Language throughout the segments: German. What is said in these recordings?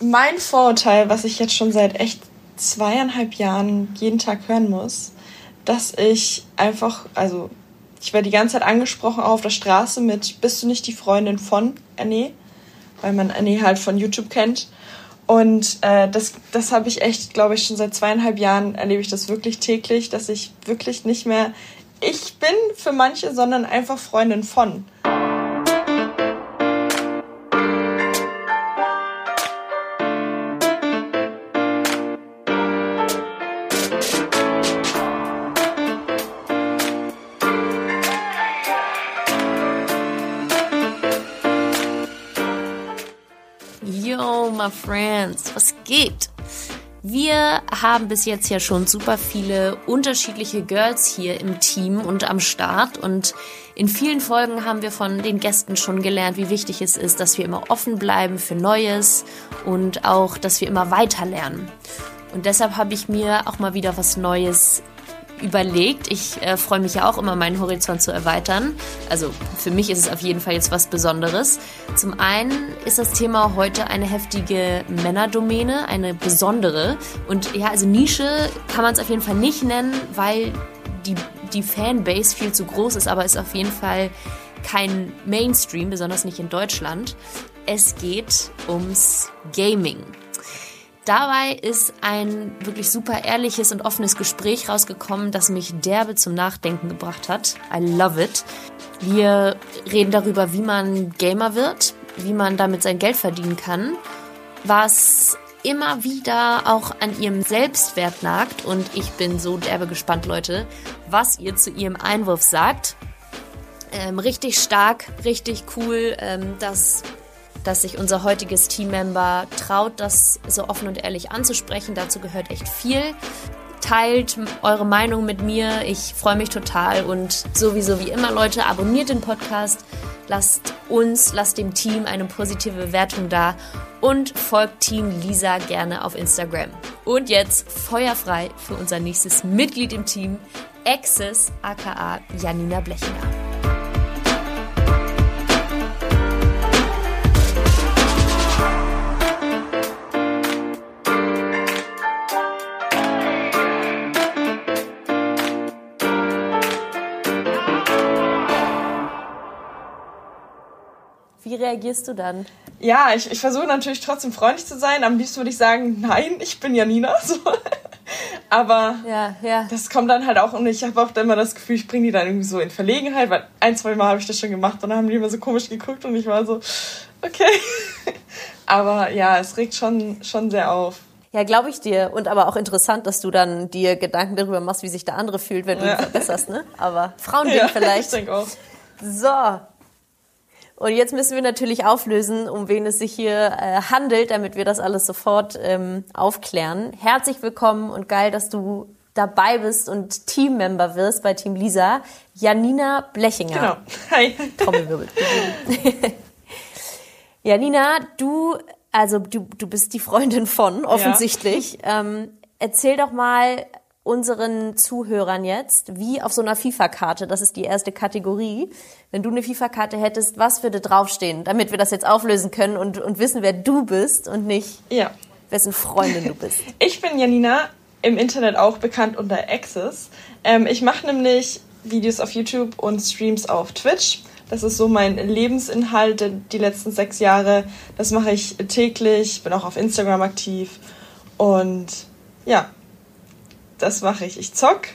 mein Vorurteil, was ich jetzt schon seit echt zweieinhalb Jahren jeden Tag hören muss, dass ich einfach, also ich werde die ganze Zeit angesprochen auch auf der Straße mit, bist du nicht die Freundin von Anne? Weil man Anne halt von YouTube kennt. Und äh, das, das habe ich echt, glaube ich, schon seit zweieinhalb Jahren erlebe ich das wirklich täglich, dass ich wirklich nicht mehr ich bin für manche, sondern einfach Freundin von. Friends, was geht? Wir haben bis jetzt ja schon super viele unterschiedliche Girls hier im Team und am Start und in vielen Folgen haben wir von den Gästen schon gelernt, wie wichtig es ist, dass wir immer offen bleiben für Neues und auch, dass wir immer weiter lernen. Und deshalb habe ich mir auch mal wieder was Neues überlegt. Ich äh, freue mich ja auch immer, meinen Horizont zu erweitern. Also für mich ist es auf jeden Fall jetzt was Besonderes. Zum einen ist das Thema heute eine heftige Männerdomäne, eine besondere. Und ja, also Nische kann man es auf jeden Fall nicht nennen, weil die, die Fanbase viel zu groß ist, aber ist auf jeden Fall kein Mainstream, besonders nicht in Deutschland. Es geht ums Gaming. Dabei ist ein wirklich super ehrliches und offenes Gespräch rausgekommen, das mich derbe zum Nachdenken gebracht hat. I love it. Wir reden darüber, wie man Gamer wird, wie man damit sein Geld verdienen kann, was immer wieder auch an ihrem Selbstwert nagt und ich bin so derbe gespannt, Leute, was ihr zu ihrem Einwurf sagt. Ähm, richtig stark, richtig cool, ähm, dass dass sich unser heutiges Teammember traut, das so offen und ehrlich anzusprechen. Dazu gehört echt viel. Teilt eure Meinung mit mir. Ich freue mich total und sowieso wie immer, Leute, abonniert den Podcast. Lasst uns, lasst dem Team eine positive Bewertung da und folgt Team Lisa gerne auf Instagram. Und jetzt feuerfrei für unser nächstes Mitglied im Team, Access aka Janina Blechinger. Reagierst du dann? Ja, ich, ich versuche natürlich trotzdem freundlich zu sein. Am liebsten würde ich sagen, nein, ich bin Janina. So. Aber ja, ja. das kommt dann halt auch und ich habe auch dann immer das Gefühl, ich bringe die dann irgendwie so in Verlegenheit, weil ein, zwei Mal habe ich das schon gemacht und dann haben die immer so komisch geguckt und ich war so, okay. Aber ja, es regt schon, schon sehr auf. Ja, glaube ich dir. Und aber auch interessant, dass du dann dir Gedanken darüber machst, wie sich der andere fühlt, wenn du ja. ihn verbesserst, ne? Aber Frauending ja, vielleicht. Ich denke auch. So, und jetzt müssen wir natürlich auflösen, um wen es sich hier äh, handelt, damit wir das alles sofort ähm, aufklären. Herzlich willkommen und geil, dass du dabei bist und Teammember wirst bei Team Lisa. Janina Blechinger. Genau. Hi. Trommelwirbel. Janina, du, also du, du bist die Freundin von, offensichtlich. Ja. Ähm, erzähl doch mal, unseren Zuhörern jetzt, wie auf so einer FIFA-Karte, das ist die erste Kategorie, wenn du eine FIFA-Karte hättest, was würde draufstehen, damit wir das jetzt auflösen können und, und wissen, wer du bist und nicht, ja. wessen Freundin du bist. Ich bin Janina, im Internet auch bekannt unter Access. Ähm, ich mache nämlich Videos auf YouTube und Streams auf Twitch. Das ist so mein Lebensinhalt die letzten sechs Jahre. Das mache ich täglich, bin auch auf Instagram aktiv und ja, das mache ich. Ich zock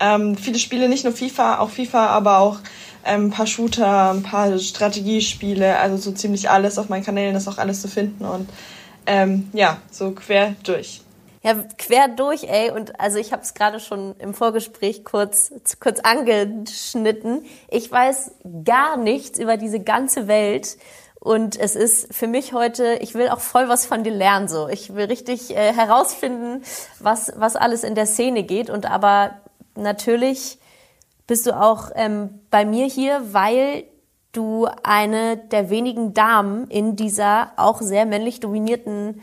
ähm, viele Spiele, nicht nur FIFA, auch FIFA, aber auch ähm, ein paar Shooter, ein paar Strategiespiele, also so ziemlich alles auf meinen Kanälen ist auch alles zu finden und ähm, ja, so quer durch. Ja, quer durch, ey. Und also ich habe es gerade schon im Vorgespräch kurz, kurz angeschnitten. Ich weiß gar nichts über diese ganze Welt. Und es ist für mich heute, ich will auch voll was von dir lernen, so. Ich will richtig äh, herausfinden, was, was alles in der Szene geht. Und aber natürlich bist du auch ähm, bei mir hier, weil du eine der wenigen Damen in dieser auch sehr männlich dominierten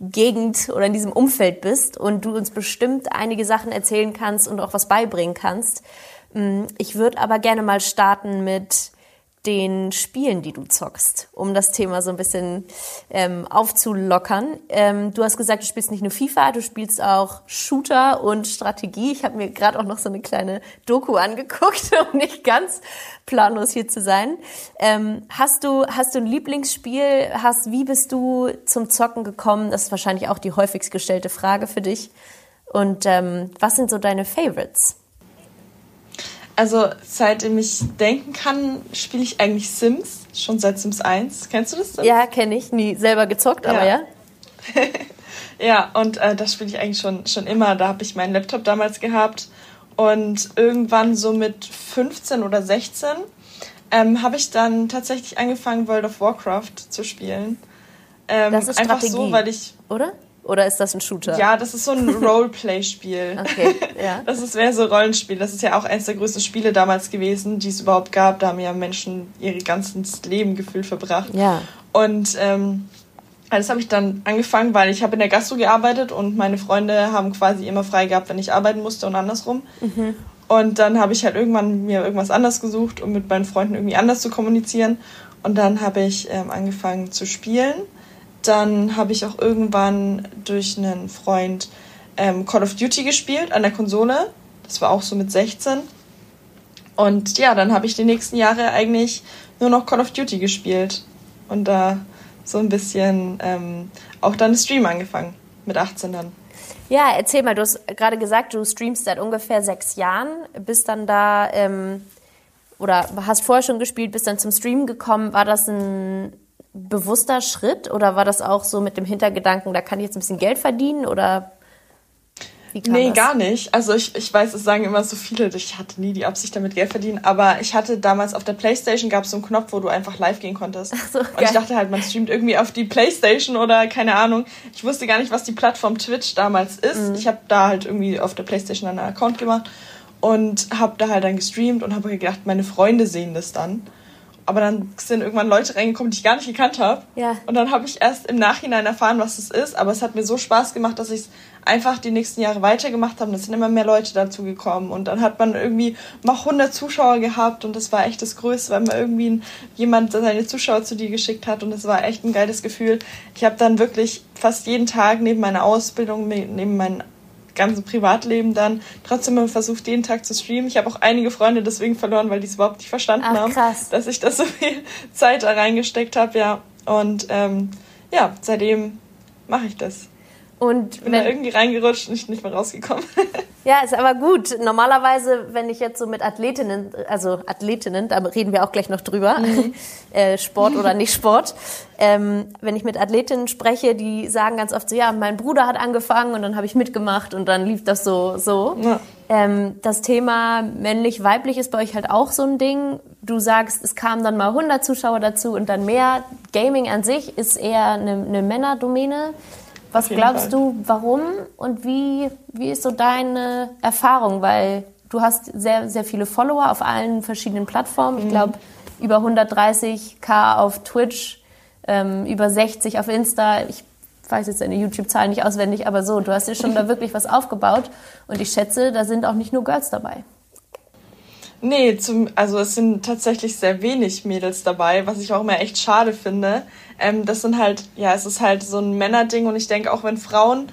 Gegend oder in diesem Umfeld bist und du uns bestimmt einige Sachen erzählen kannst und auch was beibringen kannst. Mm, ich würde aber gerne mal starten mit den Spielen, die du zockst, um das Thema so ein bisschen ähm, aufzulockern. Ähm, du hast gesagt, du spielst nicht nur FIFA, du spielst auch Shooter und Strategie. Ich habe mir gerade auch noch so eine kleine Doku angeguckt, um nicht ganz planlos hier zu sein. Ähm, hast du hast du ein Lieblingsspiel? Hast wie bist du zum Zocken gekommen? Das ist wahrscheinlich auch die häufigst gestellte Frage für dich. Und ähm, was sind so deine Favorites? Also seitdem ich denken kann, spiele ich eigentlich Sims, schon seit Sims 1. Kennst du das? Sims? Ja, kenne ich. Nie selber gezockt, aber ja. ja, und äh, das spiele ich eigentlich schon, schon immer. Da habe ich meinen Laptop damals gehabt. Und irgendwann so mit 15 oder 16 ähm, habe ich dann tatsächlich angefangen, World of Warcraft zu spielen. Ähm, das ist Strategie, einfach so, weil ich. Oder? Oder ist das ein Shooter? Ja, das ist so ein Roleplay-Spiel. okay, ja. Das ist mehr so Rollenspiel. Das ist ja auch eines der größten Spiele damals gewesen, die es überhaupt gab. Da haben ja Menschen ihr ganzes Leben gefühlt verbracht. Ja. Und ähm, das habe ich dann angefangen, weil ich habe in der Gastro gearbeitet und meine Freunde haben quasi immer frei gehabt, wenn ich arbeiten musste und andersrum. Mhm. Und dann habe ich halt irgendwann mir irgendwas anders gesucht, um mit meinen Freunden irgendwie anders zu kommunizieren. Und dann habe ich ähm, angefangen zu spielen dann habe ich auch irgendwann durch einen Freund ähm, Call of Duty gespielt an der Konsole. Das war auch so mit 16. Und ja, dann habe ich die nächsten Jahre eigentlich nur noch Call of Duty gespielt. Und da so ein bisschen ähm, auch dann Stream angefangen. Mit 18 dann. Ja, erzähl mal, du hast gerade gesagt, du streamst seit ungefähr sechs Jahren, bist dann da ähm, oder hast vorher schon gespielt, bist dann zum Stream gekommen. War das ein bewusster Schritt oder war das auch so mit dem Hintergedanken, da kann ich jetzt ein bisschen Geld verdienen oder Nee, das? gar nicht. Also ich, ich weiß, es sagen immer so viele, ich hatte nie die Absicht damit Geld verdienen, aber ich hatte damals auf der Playstation gab es so einen Knopf, wo du einfach live gehen konntest. Ach so, und ich dachte halt, man streamt irgendwie auf die Playstation oder keine Ahnung. Ich wusste gar nicht, was die Plattform Twitch damals ist. Mhm. Ich habe da halt irgendwie auf der Playstation einen Account gemacht und habe da halt dann gestreamt und habe gedacht, meine Freunde sehen das dann. Aber dann sind irgendwann Leute reingekommen, die ich gar nicht gekannt habe. Ja. Und dann habe ich erst im Nachhinein erfahren, was es ist. Aber es hat mir so Spaß gemacht, dass ich es einfach die nächsten Jahre weitergemacht habe. Es sind immer mehr Leute dazu gekommen. Und dann hat man irgendwie mal 100 Zuschauer gehabt. Und das war echt das Größte, weil man irgendwie jemand seine Zuschauer zu dir geschickt hat. Und das war echt ein geiles Gefühl. Ich habe dann wirklich fast jeden Tag neben meiner Ausbildung, neben meinen ganze Privatleben dann trotzdem versucht, jeden Tag zu streamen. Ich habe auch einige Freunde deswegen verloren, weil die es überhaupt nicht verstanden Ach, haben, dass ich da so viel Zeit da reingesteckt habe, ja. Und ähm, ja, seitdem mache ich das. Und bin da irgendwie reingerutscht und nicht mehr rausgekommen. Ja, ist aber gut. Normalerweise, wenn ich jetzt so mit Athletinnen, also Athletinnen, da reden wir auch gleich noch drüber, mhm. äh, Sport oder nicht Sport, ähm, wenn ich mit Athletinnen spreche, die sagen ganz oft so, ja, mein Bruder hat angefangen und dann habe ich mitgemacht und dann lief das so, so. Ja. Ähm, das Thema männlich-weiblich ist bei euch halt auch so ein Ding. Du sagst, es kamen dann mal 100 Zuschauer dazu und dann mehr. Gaming an sich ist eher eine, eine Männerdomäne. Was glaubst Fall. du, warum und wie, wie ist so deine Erfahrung? Weil du hast sehr, sehr viele Follower auf allen verschiedenen Plattformen. Ich mhm. glaube, über 130k auf Twitch, ähm, über 60 auf Insta. Ich weiß jetzt deine YouTube-Zahlen nicht auswendig, aber so, du hast dir schon da wirklich was aufgebaut. Und ich schätze, da sind auch nicht nur Girls dabei. Nee, zum, also es sind tatsächlich sehr wenig Mädels dabei, was ich auch immer echt schade finde. Ähm, das sind halt, ja, es ist halt so ein Männerding und ich denke auch, wenn Frauen,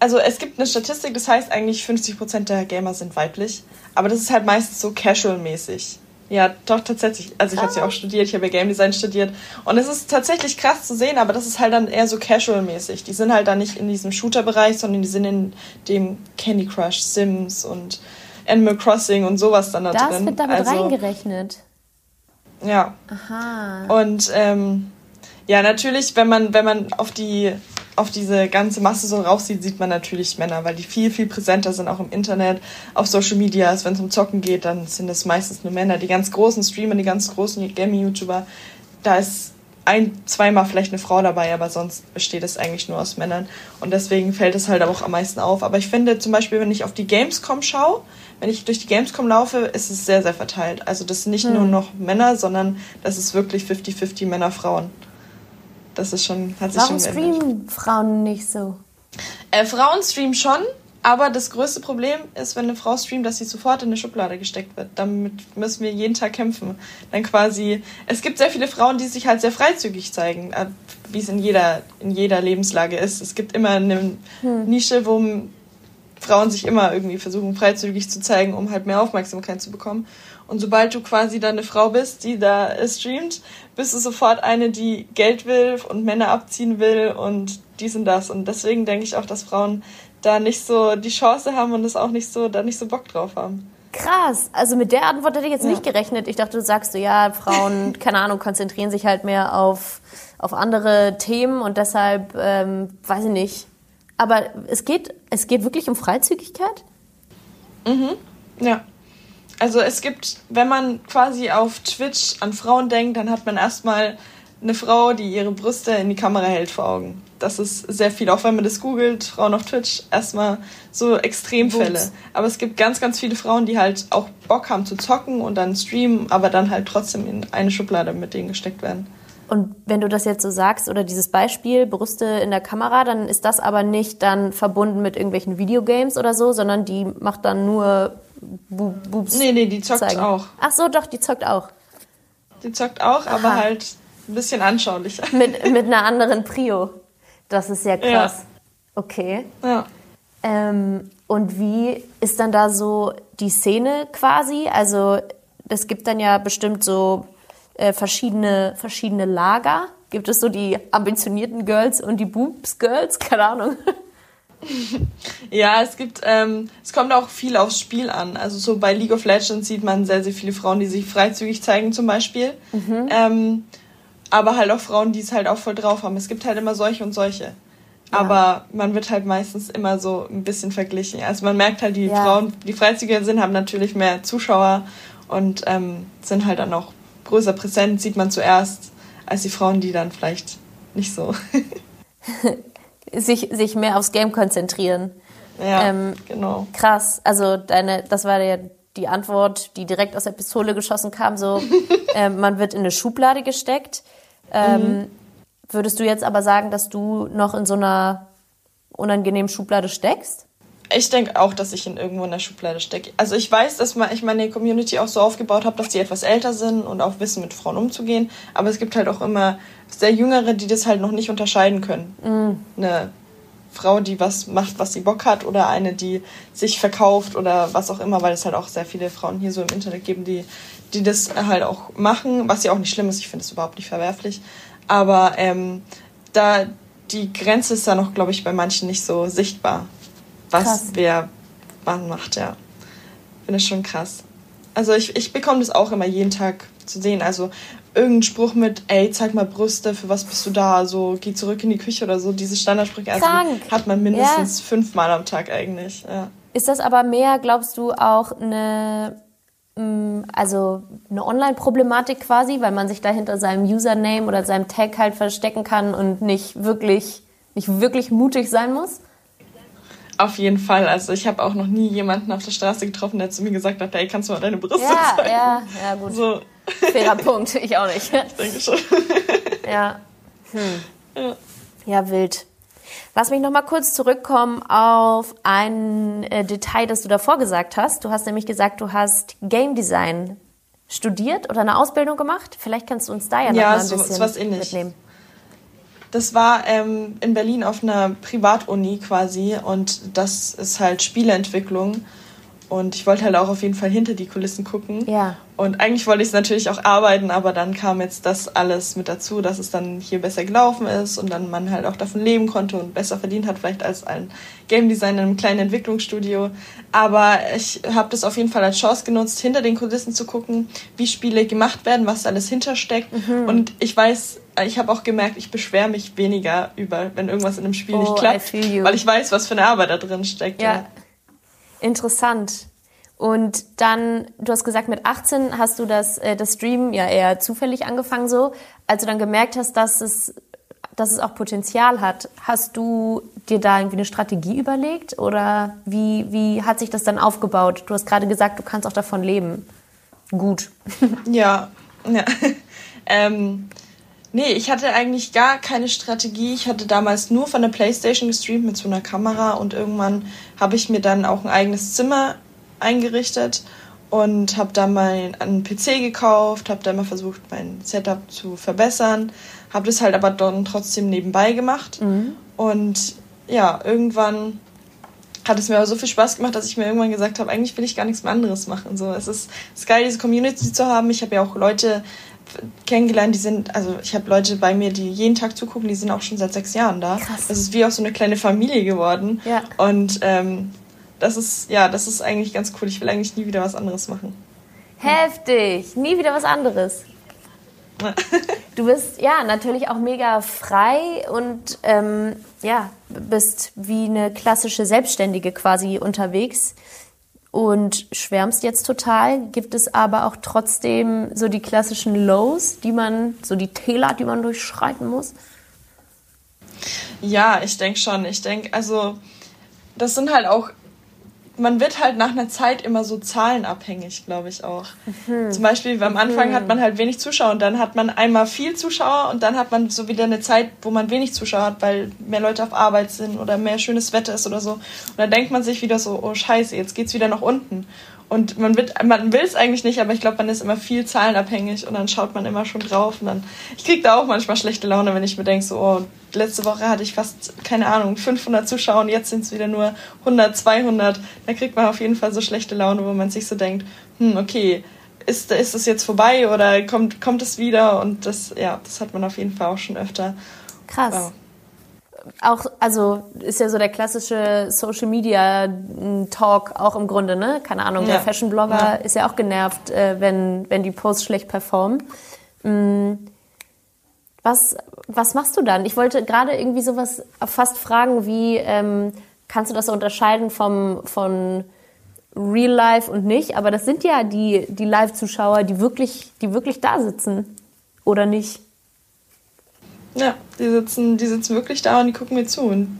also es gibt eine Statistik, das heißt eigentlich 50% der Gamer sind weiblich, aber das ist halt meistens so casual-mäßig. Ja, doch, tatsächlich. Also ich habe ja auch studiert, ich habe ja Game Design studiert. Und es ist tatsächlich krass zu sehen, aber das ist halt dann eher so casual-mäßig. Die sind halt dann nicht in diesem Shooter-Bereich, sondern die sind in dem Candy Crush, Sims und Animal Crossing und sowas dann da das drin. Das wird damit also, reingerechnet. Ja. Aha. Und ähm, ja, natürlich, wenn man, wenn man auf die auf diese ganze Masse so raussieht, sieht man natürlich Männer, weil die viel, viel präsenter sind, auch im Internet, auf Social Media. Also wenn es um Zocken geht, dann sind es meistens nur Männer. Die ganz großen Streamer, die ganz großen Gaming-YouTuber, da ist ein, zweimal vielleicht eine Frau dabei, aber sonst besteht es eigentlich nur aus Männern. Und deswegen fällt es halt auch am meisten auf. Aber ich finde zum Beispiel, wenn ich auf die Gamescom schaue, wenn ich durch die Gamescom laufe, ist es sehr, sehr verteilt. Also das sind nicht hm. nur noch Männer, sondern das ist wirklich 50-50 Männer, Frauen. Das ist schon, hat sich Warum schon streamen Frauen nicht so? Äh, Frauen streamen schon, Aber das größte Problem ist, wenn eine Frau streamt, dass sie sofort in eine Schublade gesteckt wird. Damit müssen wir jeden Tag kämpfen. Dann quasi, es gibt sehr viele Frauen, die sich halt sehr freizügig zeigen, äh, wie es in jeder, in jeder Lebenslage ist. Es gibt immer eine hm. Nische, wo Frauen sich immer irgendwie versuchen, freizügig zu zeigen, um halt mehr Aufmerksamkeit zu bekommen. Und sobald du quasi da eine Frau bist, die da streamt, bist du sofort eine, die Geld will und Männer abziehen will und dies und das. Und deswegen denke ich auch, dass Frauen da nicht so die Chance haben und es auch nicht so, da nicht so Bock drauf haben. Krass. Also mit der Antwort hätte ich jetzt ja. nicht gerechnet. Ich dachte, du sagst so, ja, Frauen, keine Ahnung, konzentrieren sich halt mehr auf, auf andere Themen und deshalb, ähm, weiß ich nicht. Aber es geht, es geht wirklich um Freizügigkeit? Mhm. Ja. Also es gibt, wenn man quasi auf Twitch an Frauen denkt, dann hat man erstmal eine Frau, die ihre Brüste in die Kamera hält vor Augen. Das ist sehr viel, auch wenn man das googelt, Frauen auf Twitch, erstmal so Extremfälle. Ups. Aber es gibt ganz, ganz viele Frauen, die halt auch Bock haben zu zocken und dann streamen, aber dann halt trotzdem in eine Schublade mit denen gesteckt werden. Und wenn du das jetzt so sagst oder dieses Beispiel Brüste in der Kamera, dann ist das aber nicht dann verbunden mit irgendwelchen Videogames oder so, sondern die macht dann nur Bu Boobs. Nee, nee, die zockt zeigen. auch. Ach so, doch, die zockt auch. Die zockt auch, Aha. aber halt ein bisschen anschaulicher. Mit, mit einer anderen Prio. Das ist ja krass. Ja. Okay. Ja. Ähm, und wie ist dann da so die Szene quasi? Also es gibt dann ja bestimmt so äh, verschiedene, verschiedene Lager. Gibt es so die ambitionierten Girls und die Boobs Girls? Keine Ahnung. ja, es gibt, ähm, es kommt auch viel aufs Spiel an. Also so bei League of Legends sieht man sehr, sehr viele Frauen, die sich freizügig zeigen zum Beispiel. Mhm. Ähm, aber halt auch Frauen, die es halt auch voll drauf haben. Es gibt halt immer solche und solche. Ja. Aber man wird halt meistens immer so ein bisschen verglichen. Also man merkt halt, die ja. Frauen, die freizügiger sind, haben natürlich mehr Zuschauer und ähm, sind halt dann auch größer präsent, sieht man zuerst, als die Frauen, die dann vielleicht nicht so. sich, sich mehr aufs Game konzentrieren. Ja, ähm, genau. Krass. Also deine, das war ja die Antwort, die direkt aus der Pistole geschossen kam, so, äh, man wird in eine Schublade gesteckt. Ähm, mhm. Würdest du jetzt aber sagen, dass du noch in so einer unangenehmen Schublade steckst? Ich denke auch, dass ich in irgendwo in der Schublade stecke. Also ich weiß, dass ich meine Community auch so aufgebaut habe, dass die etwas älter sind und auch wissen, mit Frauen umzugehen. Aber es gibt halt auch immer sehr Jüngere, die das halt noch nicht unterscheiden können. Mhm. Eine Frau, die was macht, was sie Bock hat, oder eine, die sich verkauft oder was auch immer, weil es halt auch sehr viele Frauen hier so im Internet geben, die die das halt auch machen, was ja auch nicht schlimm ist. Ich finde es überhaupt nicht verwerflich. Aber ähm, da die Grenze ist da noch, glaube ich, bei manchen nicht so sichtbar, was krass. wer wann macht, ja. Finde ich schon krass. Also ich, ich bekomme das auch immer jeden Tag zu sehen. Also irgendein Spruch mit, ey, zeig mal Brüste, für was bist du da? So, geh zurück in die Küche oder so. Diese Standardsprüche also hat man mindestens ja. fünfmal am Tag eigentlich. Ja. Ist das aber mehr, glaubst du, auch eine Mm, also eine Online-Problematik quasi, weil man sich da hinter seinem Username oder seinem Tag halt verstecken kann und nicht wirklich, nicht wirklich mutig sein muss? Auf jeden Fall. Also ich habe auch noch nie jemanden auf der Straße getroffen, der zu mir gesagt hat, hey, kannst du mal deine Brüste ja, zeigen? Ja, ja, gut. So. Fairer Punkt, ich auch nicht. Ich denke schon. ja. Hm. ja. Ja, wild. Lass mich noch mal kurz zurückkommen auf ein äh, Detail, das du davor gesagt hast. Du hast nämlich gesagt, du hast Game Design studiert oder eine Ausbildung gemacht. Vielleicht kannst du uns da ja, noch mal ein so, bisschen was mitnehmen. Das war ähm, in Berlin auf einer Privatuni quasi und das ist halt Spieleentwicklung. Und ich wollte halt auch auf jeden Fall hinter die Kulissen gucken. Ja. Und eigentlich wollte ich natürlich auch arbeiten, aber dann kam jetzt das alles mit dazu, dass es dann hier besser gelaufen ist und dann man halt auch davon leben konnte und besser verdient hat, vielleicht als ein Game Designer in einem kleinen Entwicklungsstudio. Aber ich habe das auf jeden Fall als Chance genutzt, hinter den Kulissen zu gucken, wie Spiele gemacht werden, was alles hintersteckt. Mhm. Und ich weiß, ich habe auch gemerkt, ich beschwere mich weniger über, wenn irgendwas in einem Spiel oh, nicht klappt, weil ich weiß, was für eine Arbeit da drin steckt. Ja. ja. Interessant. Und dann, du hast gesagt, mit 18 hast du das, äh, das Stream ja eher zufällig angefangen so. Als du dann gemerkt hast, dass es, dass es auch Potenzial hat, hast du dir da irgendwie eine Strategie überlegt? Oder wie, wie hat sich das dann aufgebaut? Du hast gerade gesagt, du kannst auch davon leben. Gut. Ja, ja. ähm, Nee, ich hatte eigentlich gar keine Strategie. Ich hatte damals nur von der Playstation gestreamt mit so einer Kamera und irgendwann habe ich mir dann auch ein eigenes Zimmer eingerichtet und habe da mal einen PC gekauft, habe da mal versucht, mein Setup zu verbessern, habe das halt aber dann trotzdem nebenbei gemacht mhm. und ja, irgendwann hat es mir aber so viel Spaß gemacht, dass ich mir irgendwann gesagt habe, eigentlich will ich gar nichts mehr anderes machen. So, es ist, es ist geil, diese Community zu haben. Ich habe ja auch Leute kennengelernt, die sind, also ich habe Leute bei mir, die jeden Tag zugucken, die sind auch schon seit sechs Jahren da. Krass. Das ist wie auch so eine kleine Familie geworden. Ja. Und ähm, das ist, ja, das ist eigentlich ganz cool. Ich will eigentlich nie wieder was anderes machen. Heftig, nie wieder was anderes. du bist ja natürlich auch mega frei und ähm, ja, bist wie eine klassische Selbstständige quasi unterwegs und schwärmst jetzt total. Gibt es aber auch trotzdem so die klassischen Lows, die man, so die Täler, die man durchschreiten muss? Ja, ich denke schon. Ich denke, also das sind halt auch man wird halt nach einer Zeit immer so zahlenabhängig, glaube ich auch. Mhm. Zum Beispiel am Anfang mhm. hat man halt wenig Zuschauer und dann hat man einmal viel Zuschauer und dann hat man so wieder eine Zeit, wo man wenig Zuschauer hat, weil mehr Leute auf Arbeit sind oder mehr schönes Wetter ist oder so. Und dann denkt man sich wieder so, oh scheiße, jetzt geht's wieder nach unten. Und man, wird, man will es eigentlich nicht, aber ich glaube, man ist immer viel zahlenabhängig und dann schaut man immer schon drauf. Und dann, ich kriege da auch manchmal schlechte Laune, wenn ich mir denke, so, oh, letzte Woche hatte ich fast, keine Ahnung, 500 Zuschauer und jetzt sind es wieder nur 100, 200. Da kriegt man auf jeden Fall so schlechte Laune, wo man sich so denkt, hm, okay, ist, ist es jetzt vorbei oder kommt, kommt es wieder? Und das, ja, das hat man auf jeden Fall auch schon öfter. Krass. Wow auch, also ist ja so der klassische Social Media Talk auch im Grunde, ne? Keine Ahnung, ja. der Fashion Blogger ja. ist ja auch genervt, äh, wenn, wenn die Posts schlecht performen. Mm, was, was machst du dann? Ich wollte gerade irgendwie sowas fast fragen wie, ähm, kannst du das unterscheiden vom, von Real Life und nicht? Aber das sind ja die, die Live-Zuschauer, die wirklich, die wirklich da sitzen. Oder nicht? Ja, die sitzen, die sitzen wirklich da und die gucken mir zu. Und,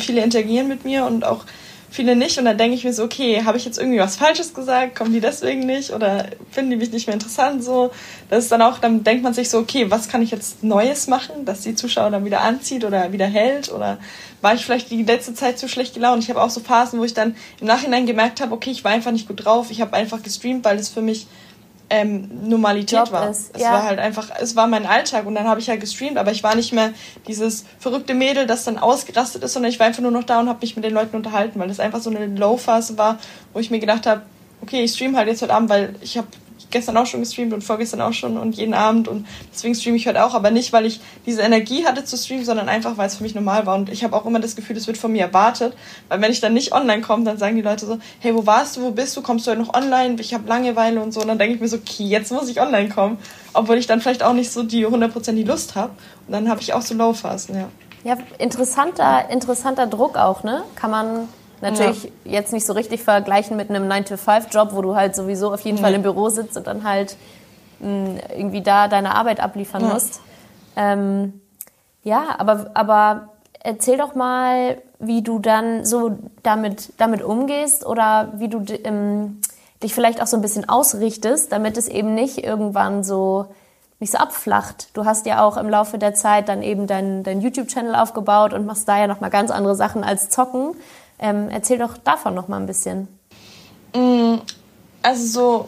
viele interagieren mit mir und auch viele nicht. Und dann denke ich mir so, okay, habe ich jetzt irgendwie was Falsches gesagt? Kommen die deswegen nicht? Oder finden die mich nicht mehr interessant? So, das ist dann auch, dann denkt man sich so, okay, was kann ich jetzt Neues machen, dass die Zuschauer dann wieder anzieht oder wieder hält? Oder war ich vielleicht die letzte Zeit zu schlecht gelaunt? Ich habe auch so Phasen, wo ich dann im Nachhinein gemerkt habe, okay, ich war einfach nicht gut drauf. Ich habe einfach gestreamt, weil es für mich ähm, Normalität Job war. Ist, es ja. war halt einfach, es war mein Alltag und dann habe ich halt gestreamt, aber ich war nicht mehr dieses verrückte Mädel, das dann ausgerastet ist, sondern ich war einfach nur noch da und habe mich mit den Leuten unterhalten, weil das einfach so eine Low-Phase war, wo ich mir gedacht habe, okay, ich stream halt jetzt heute Abend, weil ich habe gestern auch schon gestreamt und vorgestern auch schon und jeden Abend und deswegen streame ich heute auch, aber nicht, weil ich diese Energie hatte zu streamen, sondern einfach, weil es für mich normal war und ich habe auch immer das Gefühl, das wird von mir erwartet, weil wenn ich dann nicht online komme, dann sagen die Leute so, hey, wo warst du, wo bist du, kommst du heute noch online, ich habe Langeweile und so und dann denke ich mir so, okay, jetzt muss ich online kommen, obwohl ich dann vielleicht auch nicht so die 100% die Lust habe und dann habe ich auch so Low-Phasen, ja. Ja, interessanter, interessanter Druck auch, ne? Kann man Natürlich ja. jetzt nicht so richtig vergleichen mit einem 9-to-5-Job, wo du halt sowieso auf jeden mhm. Fall im Büro sitzt und dann halt mh, hm, irgendwie da deine Arbeit abliefern ja. musst. Ähm, ja, aber, aber erzähl doch mal, wie du dann so damit, damit umgehst oder wie du ähm, dich vielleicht auch so ein bisschen ausrichtest, damit es eben nicht irgendwann so nicht so abflacht. Du hast ja auch im Laufe der Zeit dann eben deinen dein YouTube-Channel aufgebaut und machst da ja nochmal ganz andere Sachen als zocken. Ähm, erzähl doch davon noch mal ein bisschen. Mm, also so,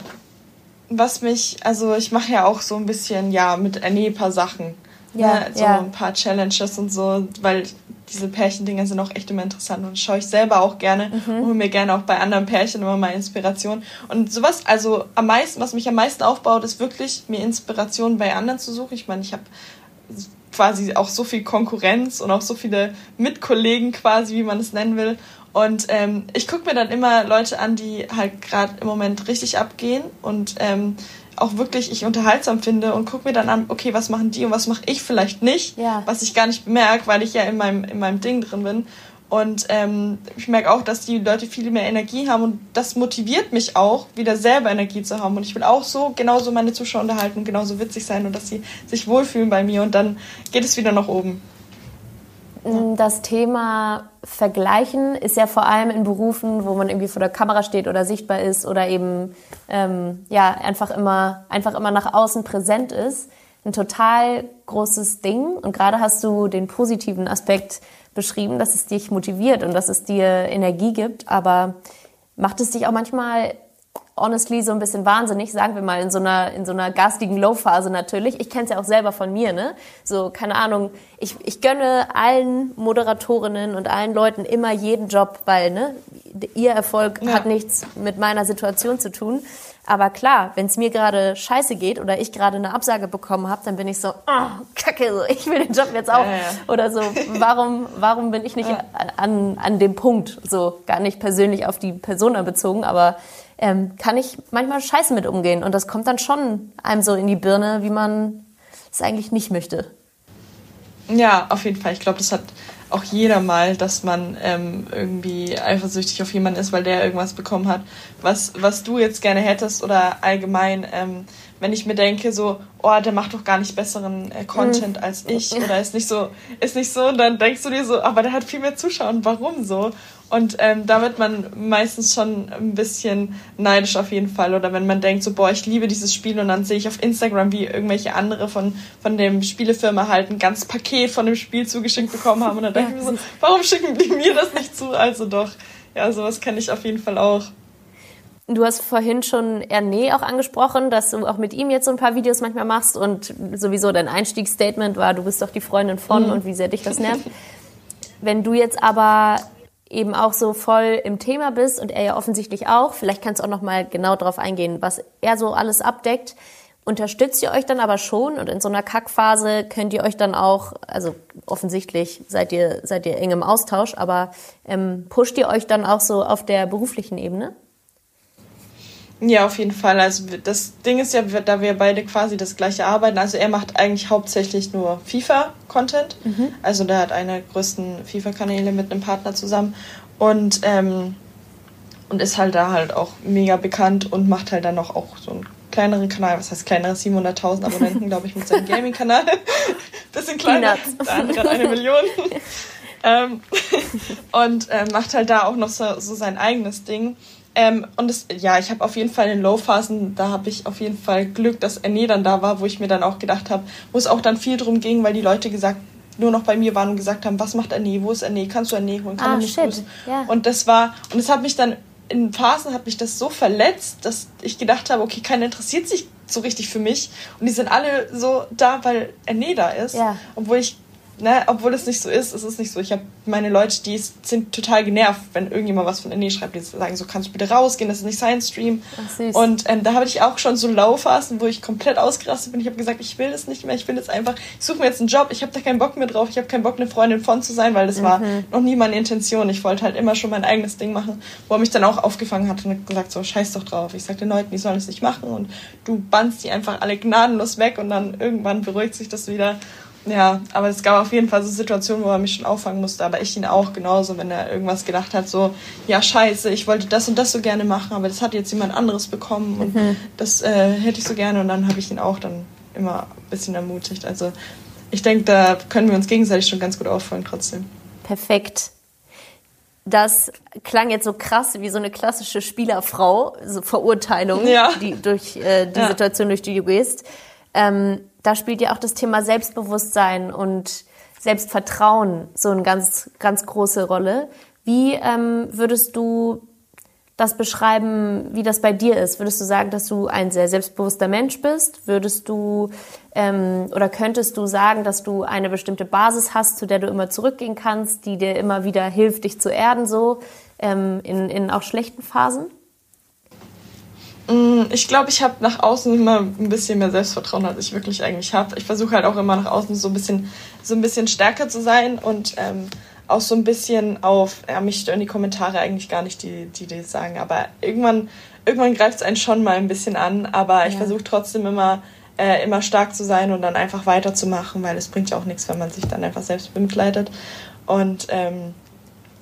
was mich, also ich mache ja auch so ein bisschen, ja, mit Ernähr paar Sachen. Ja, ne? So ja. ein paar Challenges und so, weil diese Pärchendinger sind auch echt immer interessant und schaue ich selber auch gerne mhm. und hole mir gerne auch bei anderen Pärchen immer mal Inspiration. Und sowas, also am meisten, was mich am meisten aufbaut, ist wirklich mir Inspiration bei anderen zu suchen. Ich meine, ich habe quasi auch so viel Konkurrenz und auch so viele Mitkollegen quasi, wie man es nennen will. Und ähm, ich gucke mir dann immer Leute an, die halt gerade im Moment richtig abgehen und ähm, auch wirklich ich unterhaltsam finde und gucke mir dann an, okay, was machen die und was mache ich vielleicht nicht, ja. was ich gar nicht bemerke, weil ich ja in meinem, in meinem Ding drin bin. Und ähm, ich merke auch, dass die Leute viel mehr Energie haben und das motiviert mich auch, wieder selber Energie zu haben. Und ich will auch so genauso meine Zuschauer unterhalten, genauso witzig sein und dass sie sich wohlfühlen bei mir und dann geht es wieder nach oben. Das Thema Vergleichen ist ja vor allem in Berufen, wo man irgendwie vor der Kamera steht oder sichtbar ist oder eben ähm, ja einfach immer einfach immer nach außen präsent ist. ein total großes Ding. Und gerade hast du den positiven Aspekt beschrieben, dass es dich motiviert und dass es dir Energie gibt. Aber macht es dich auch manchmal honestly so ein bisschen wahnsinnig, sagen wir mal in so einer in so einer garstigen Low-Phase natürlich. Ich kenne es ja auch selber von mir, ne? So keine Ahnung. Ich, ich gönne allen Moderatorinnen und allen Leuten immer jeden Job, weil ne ihr Erfolg ja. hat nichts mit meiner Situation zu tun. Aber klar, wenn es mir gerade scheiße geht oder ich gerade eine Absage bekommen habe, dann bin ich so, oh, kacke, so, ich will den Job jetzt auch. Ja, ja. Oder so, warum, warum bin ich nicht an, an dem Punkt? So, gar nicht persönlich auf die Persona bezogen, aber ähm, kann ich manchmal scheiße mit umgehen. Und das kommt dann schon einem so in die Birne, wie man es eigentlich nicht möchte. Ja, auf jeden Fall. Ich glaube, das hat auch jeder mal, dass man ähm, irgendwie eifersüchtig auf jemanden ist, weil der irgendwas bekommen hat, was, was du jetzt gerne hättest oder allgemein, ähm, wenn ich mir denke, so, oh, der macht doch gar nicht besseren äh, Content mhm. als ich oder ist nicht so, ist nicht so, und dann denkst du dir so, aber der hat viel mehr Zuschauer und warum so? Und ähm, da wird man meistens schon ein bisschen neidisch auf jeden Fall. Oder wenn man denkt, so, boah, ich liebe dieses Spiel und dann sehe ich auf Instagram, wie irgendwelche andere von, von dem Spielefirma halt ein ganzes Paket von dem Spiel zugeschickt bekommen haben. Und dann denke ich mir so, warum schicken die mir das nicht zu? Also doch, ja, sowas kenne ich auf jeden Fall auch. Du hast vorhin schon Erne auch angesprochen, dass du auch mit ihm jetzt so ein paar Videos manchmal machst und sowieso dein Einstiegsstatement war, du bist doch die Freundin von mhm. und wie sehr dich das nervt. Wenn du jetzt aber eben auch so voll im Thema bist und er ja offensichtlich auch, vielleicht kannst du auch noch mal genau darauf eingehen, was er so alles abdeckt. Unterstützt ihr euch dann aber schon und in so einer Kackphase könnt ihr euch dann auch, also offensichtlich seid ihr, seid ihr eng im Austausch, aber ähm, pusht ihr euch dann auch so auf der beruflichen Ebene? Ja, auf jeden Fall. Also das Ding ist ja, da wir beide quasi das gleiche arbeiten, also er macht eigentlich hauptsächlich nur FIFA-Content. Mhm. Also der hat eine der größten FIFA-Kanäle mit einem Partner zusammen und, ähm, und ist halt da halt auch mega bekannt und macht halt dann noch auch so einen kleineren Kanal, was heißt kleinere, 700.000 Abonnenten, glaube ich, mit seinem Gaming-Kanal. Bisschen kleiner, der andere hat eine Million. ähm, und äh, macht halt da auch noch so, so sein eigenes Ding. Ähm, und es, ja, ich habe auf jeden Fall in Low-Phasen, da habe ich auf jeden Fall Glück, dass Erne dann da war, wo ich mir dann auch gedacht habe, wo es auch dann viel drum ging, weil die Leute gesagt nur noch bei mir waren und gesagt haben, was macht Erne, wo ist Erne, kannst du Erne holen, kann ah, nicht shit. Ja. Und das war, und es hat mich dann, in Phasen hat mich das so verletzt, dass ich gedacht habe, okay, keiner interessiert sich so richtig für mich. Und die sind alle so da, weil Erne da ist. Ja. Obwohl ich ne, obwohl es nicht so ist, ist es nicht so. Ich habe meine Leute, die sind total genervt, wenn irgendjemand was von Indie schreibt, die sagen so, kannst du bitte rausgehen, das ist nicht Science Stream. Ach. Und ähm, da habe ich auch schon so Laufphasen, wo ich komplett ausgerastet bin. Ich habe gesagt, ich will das nicht mehr, ich will jetzt einfach, ich suche mir jetzt einen Job, ich habe da keinen Bock mehr drauf, ich habe keinen Bock, eine Freundin von zu sein, weil das mhm. war noch nie meine Intention. Ich wollte halt immer schon mein eigenes Ding machen, wo er mich dann auch aufgefangen hat und gesagt, so, scheiß doch drauf. Ich sagte den Leuten, die sollen es nicht machen und du bannst die einfach alle gnadenlos weg und dann irgendwann beruhigt sich das wieder. Ja, aber es gab auf jeden Fall so Situationen, wo er mich schon auffangen musste, aber ich ihn auch genauso, wenn er irgendwas gedacht hat, so, ja, scheiße, ich wollte das und das so gerne machen, aber das hat jetzt jemand anderes bekommen und mhm. das äh, hätte ich so gerne und dann habe ich ihn auch dann immer ein bisschen ermutigt. Also ich denke, da können wir uns gegenseitig schon ganz gut auffallen trotzdem. Perfekt. Das klang jetzt so krass wie so eine klassische Spielerfrau, so Verurteilung, ja. die durch äh, die ja. Situation, durch die du gehst. Ähm, da spielt ja auch das Thema Selbstbewusstsein und Selbstvertrauen so eine ganz, ganz große Rolle. Wie ähm, würdest du das beschreiben, wie das bei dir ist? Würdest du sagen, dass du ein sehr selbstbewusster Mensch bist? Würdest du ähm, oder könntest du sagen, dass du eine bestimmte Basis hast, zu der du immer zurückgehen kannst, die dir immer wieder hilft, dich zu erden, so ähm, in, in auch schlechten Phasen? Mm, ich glaube, ich habe nach außen immer ein bisschen mehr Selbstvertrauen, als ich wirklich eigentlich habe. Ich versuche halt auch immer nach außen so ein bisschen, so ein bisschen stärker zu sein und ähm, auch so ein bisschen auf, ja, mich stören die Kommentare eigentlich gar nicht, die, die das sagen, aber irgendwann, irgendwann greift es einen schon mal ein bisschen an, aber ich ja. versuche trotzdem immer, äh, immer stark zu sein und dann einfach weiterzumachen, weil es bringt ja auch nichts, wenn man sich dann einfach selbst bemitleidet. Und ähm,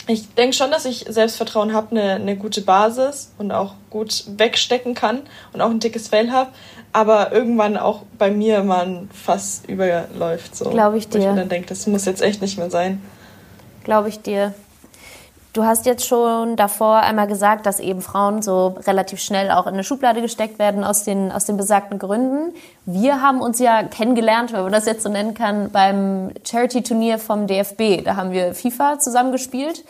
ich denke schon, dass ich Selbstvertrauen habe, eine, eine gute Basis und auch gut wegstecken kann und auch ein dickes Fell habe, aber irgendwann auch bei mir mal ein Fass überläuft. So, Glaube ich dir. Wo ich mir dann denke, das muss jetzt echt nicht mehr sein. Glaube ich dir. Du hast jetzt schon davor einmal gesagt, dass eben Frauen so relativ schnell auch in eine Schublade gesteckt werden aus den, aus den besagten Gründen. Wir haben uns ja kennengelernt, wenn man das jetzt so nennen kann, beim Charity-Turnier vom DFB. Da haben wir FIFA zusammengespielt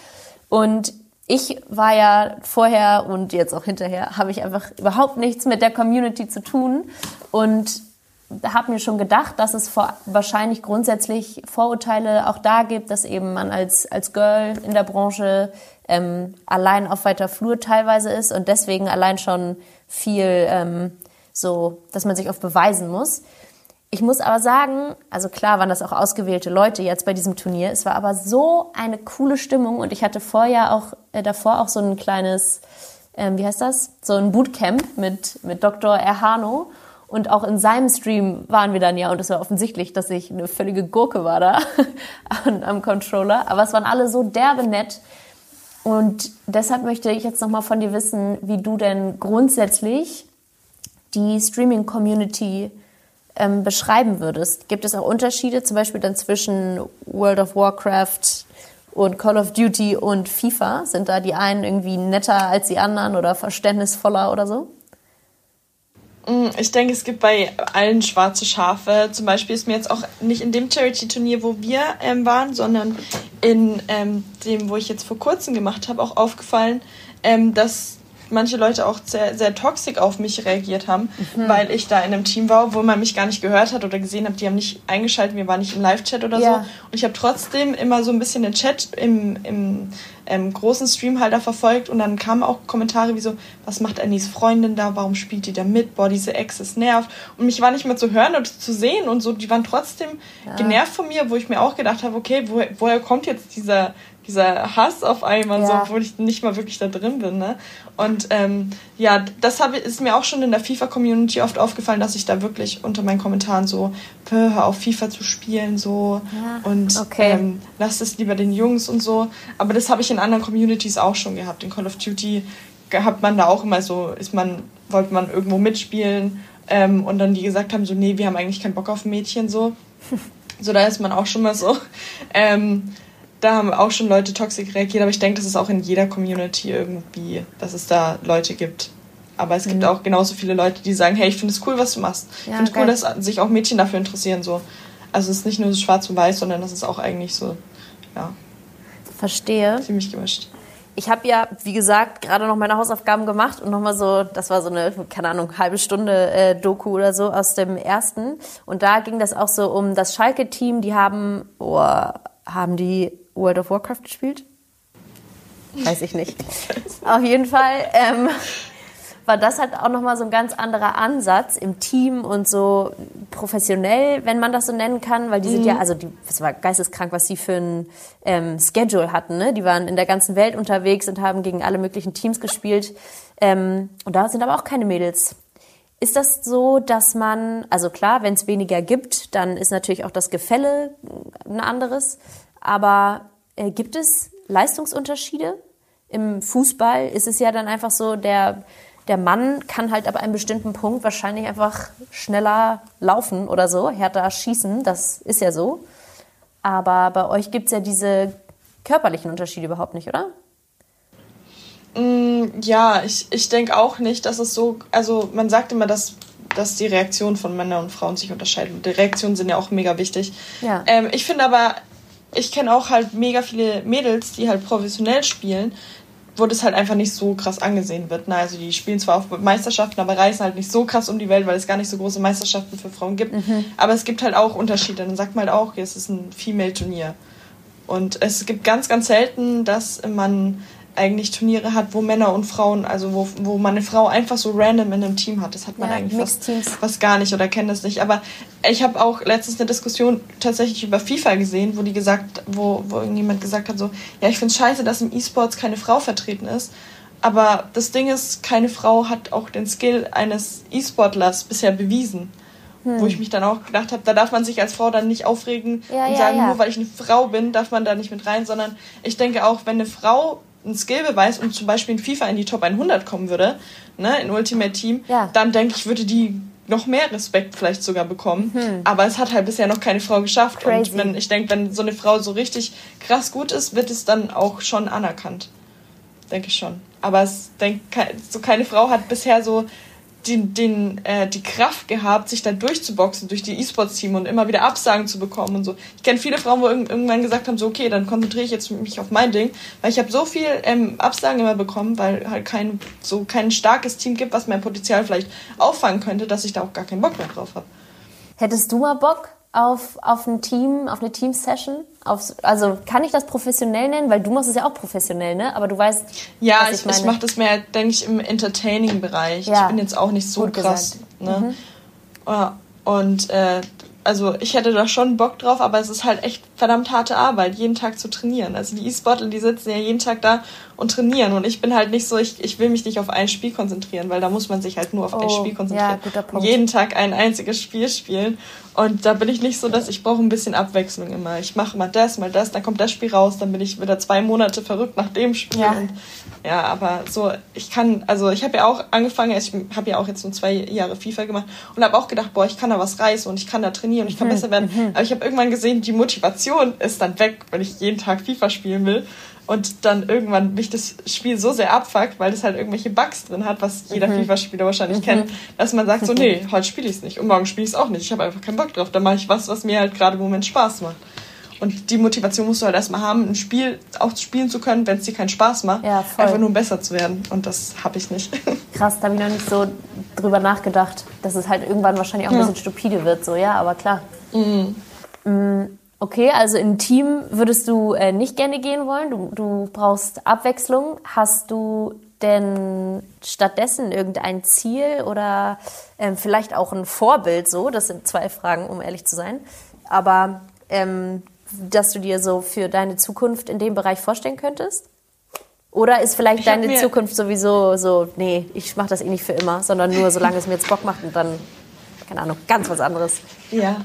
und ich war ja vorher und jetzt auch hinterher, habe ich einfach überhaupt nichts mit der Community zu tun und habe mir schon gedacht, dass es vor, wahrscheinlich grundsätzlich Vorurteile auch da gibt, dass eben man als, als Girl in der Branche ähm, allein auf weiter Flur teilweise ist und deswegen allein schon viel ähm, so, dass man sich oft beweisen muss. Ich muss aber sagen, also klar waren das auch ausgewählte Leute jetzt bei diesem Turnier. Es war aber so eine coole Stimmung und ich hatte vorher auch äh, davor auch so ein kleines, ähm, wie heißt das? So ein Bootcamp mit mit Dr. Erhano und auch in seinem Stream waren wir dann ja, und es war offensichtlich, dass ich eine völlige Gurke war da am Controller. Aber es waren alle so derbe nett. Und deshalb möchte ich jetzt nochmal von dir wissen, wie du denn grundsätzlich die Streaming-Community ähm, beschreiben würdest. Gibt es auch Unterschiede, zum Beispiel dann zwischen World of Warcraft und Call of Duty und FIFA? Sind da die einen irgendwie netter als die anderen oder verständnisvoller oder so? Mm, ich denke, es gibt bei allen schwarze Schafe. Zum Beispiel ist mir jetzt auch nicht in dem Charity-Turnier, wo wir ähm, waren, sondern in ähm, dem, wo ich jetzt vor kurzem gemacht habe, auch aufgefallen, ähm, dass manche Leute auch sehr, sehr toxisch auf mich reagiert haben, mhm. weil ich da in einem Team war, wo man mich gar nicht gehört hat oder gesehen hat. Die haben nicht eingeschaltet, wir waren nicht im Live-Chat oder ja. so. Und ich habe trotzdem immer so ein bisschen den Chat im, im ähm, großen Stream halt da verfolgt und dann kamen auch Kommentare wie so, was macht Annies Freundin da, warum spielt die da mit, boah, diese Ex ist nervt. Und mich war nicht mehr zu hören oder zu sehen und so, die waren trotzdem ja. genervt von mir, wo ich mir auch gedacht habe, okay, wo, woher kommt jetzt dieser, dieser Hass auf einmal, ja. so, obwohl ich nicht mal wirklich da drin bin. Ne? Und ähm, ja, das hab, ist mir auch schon in der FIFA-Community oft aufgefallen, dass ich da wirklich unter meinen Kommentaren so, hör auf FIFA zu spielen, so ja. und okay. ähm, lass es lieber den Jungs und so. Aber das habe ich in anderen Communities auch schon gehabt. In Call of Duty hat man da auch immer so, ist man, wollte man irgendwo mitspielen ähm, und dann die gesagt haben, so, nee, wir haben eigentlich keinen Bock auf Mädchen, so. so, da ist man auch schon mal so. Ähm, da haben auch schon Leute toxisch reagiert, aber ich denke, das ist auch in jeder Community irgendwie, dass es da Leute gibt. Aber es gibt mhm. auch genauso viele Leute, die sagen, hey, ich finde es cool, was du machst. Ja, ich finde es cool, dass sich auch Mädchen dafür interessieren. So. Also es ist nicht nur so schwarz und weiß, sondern das ist auch eigentlich so, ja. Verstehe. Ziemlich gemischt. Ich habe ja, wie gesagt, gerade noch meine Hausaufgaben gemacht und nochmal so, das war so eine, keine Ahnung, halbe Stunde äh, Doku oder so aus dem ersten. Und da ging das auch so um das Schalke-Team, die haben, oh, haben die World of Warcraft gespielt? Weiß ich nicht. Auf jeden Fall ähm, war das halt auch nochmal so ein ganz anderer Ansatz im Team und so professionell, wenn man das so nennen kann, weil die mhm. sind ja, mhm. also die, das war geisteskrank, was sie für ein ähm, Schedule hatten. Ne? Die waren in der ganzen Welt unterwegs und haben gegen alle möglichen Teams gespielt. Ähm, und da sind aber auch keine Mädels. Ist das so, dass man, also klar, wenn es weniger gibt, dann ist natürlich auch das Gefälle ein anderes. Aber äh, gibt es Leistungsunterschiede? Im Fußball ist es ja dann einfach so, der, der Mann kann halt ab einem bestimmten Punkt wahrscheinlich einfach schneller laufen oder so, härter schießen, das ist ja so. Aber bei euch gibt es ja diese körperlichen Unterschiede überhaupt nicht, oder? Mm, ja, ich, ich denke auch nicht, dass es so, also man sagt immer, dass, dass die Reaktion von Männern und Frauen sich unterscheiden. Die Reaktionen sind ja auch mega wichtig. Ja. Ähm, ich finde aber, ich kenne auch halt mega viele Mädels, die halt professionell spielen, wo das halt einfach nicht so krass angesehen wird. Ne? Also die spielen zwar auf Meisterschaften, aber reisen halt nicht so krass um die Welt, weil es gar nicht so große Meisterschaften für Frauen gibt. Mhm. Aber es gibt halt auch Unterschiede. Dann sagt man halt auch, es ist ein Female-Turnier. Und es gibt ganz, ganz selten, dass man eigentlich Turniere hat, wo Männer und Frauen, also wo, wo man eine Frau einfach so random in einem Team hat. Das hat man ja, eigentlich fast, fast gar nicht oder kennt das nicht. Aber ich habe auch letztens eine Diskussion tatsächlich über FIFA gesehen, wo die gesagt, wo, wo irgendjemand gesagt hat, so, ja, ich finde es scheiße, dass im E-Sports keine Frau vertreten ist. Aber das Ding ist, keine Frau hat auch den Skill eines E-Sportlers bisher bewiesen. Hm. Wo ich mich dann auch gedacht habe, da darf man sich als Frau dann nicht aufregen ja, und ja, sagen, ja. nur weil ich eine Frau bin, darf man da nicht mit rein, sondern ich denke auch, wenn eine Frau einen Skillbeweis und zum Beispiel in FIFA in die Top 100 kommen würde, ne, in Ultimate Team, ja. dann denke ich, würde die noch mehr Respekt vielleicht sogar bekommen. Mhm. Aber es hat halt bisher noch keine Frau geschafft. Crazy. Und wenn, ich denke, wenn so eine Frau so richtig krass gut ist, wird es dann auch schon anerkannt. denke ich schon. Aber es denk, so keine Frau hat bisher so den, den, äh, die Kraft gehabt, sich da durchzuboxen durch die E-Sports-Team und immer wieder Absagen zu bekommen und so. Ich kenne viele Frauen, wo irgendwann gesagt haben, so okay, dann konzentriere ich jetzt mich auf mein Ding, weil ich habe so viel ähm, Absagen immer bekommen, weil halt kein so kein starkes Team gibt, was mein Potenzial vielleicht auffangen könnte, dass ich da auch gar keinen Bock mehr drauf habe. Hättest du mal Bock auf, auf ein Team, auf eine Team-Session? Also kann ich das professionell nennen? Weil du machst es ja auch professionell, ne? Aber du weißt. Ja, ich, ich, ich mache das mehr, denke ich, im Entertaining-Bereich. Ja. Ich bin jetzt auch nicht so Gut krass. Ne? Mhm. Und äh, also ich hätte da schon Bock drauf, aber es ist halt echt verdammt harte Arbeit, jeden Tag zu trainieren. Also die E-Sportler, die sitzen ja jeden Tag da und trainieren. Und ich bin halt nicht so, ich, ich will mich nicht auf ein Spiel konzentrieren, weil da muss man sich halt nur auf oh, ein Spiel konzentrieren. Ja, guter Punkt. Jeden Tag ein einziges Spiel spielen. Und da bin ich nicht so, dass ich brauche ein bisschen Abwechslung immer. Ich mache mal das, mal das, dann kommt das Spiel raus, dann bin ich wieder zwei Monate verrückt nach dem Spiel. Ja, und, ja aber so, ich kann, also ich habe ja auch angefangen, ich habe ja auch jetzt so zwei Jahre FIFA gemacht und habe auch gedacht, boah, ich kann da was reißen und ich kann da trainieren und ich kann mhm. besser werden. Mhm. Aber ich habe irgendwann gesehen, die Motivation ist dann weg, wenn ich jeden Tag FIFA spielen will und dann irgendwann mich das Spiel so sehr abfuckt, weil es halt irgendwelche Bugs drin hat, was jeder mhm. FIFA-Spieler wahrscheinlich mhm. kennt, dass man sagt so, nee, heute spiele ich es nicht und morgen spiele ich es auch nicht. Ich habe einfach keinen Bock drauf. Dann mache ich was, was mir halt gerade im Moment Spaß macht. Und die Motivation musst du halt erstmal haben, ein Spiel auch spielen zu können, wenn es dir keinen Spaß macht. Ja, voll. Einfach nur besser zu werden. Und das habe ich nicht. Krass, da habe ich noch nicht so drüber nachgedacht, dass es halt irgendwann wahrscheinlich auch ein ja. bisschen stupide wird. So, ja, aber klar. Mhm. Mm, Okay, also in Team würdest du äh, nicht gerne gehen wollen. Du, du brauchst Abwechslung. Hast du denn stattdessen irgendein Ziel oder ähm, vielleicht auch ein Vorbild so? Das sind zwei Fragen, um ehrlich zu sein. Aber ähm, dass du dir so für deine Zukunft in dem Bereich vorstellen könntest? Oder ist vielleicht deine Zukunft sowieso so, nee, ich mache das eh nicht für immer, sondern nur solange es mir jetzt Bock macht und dann, keine Ahnung, ganz was anderes. Ja,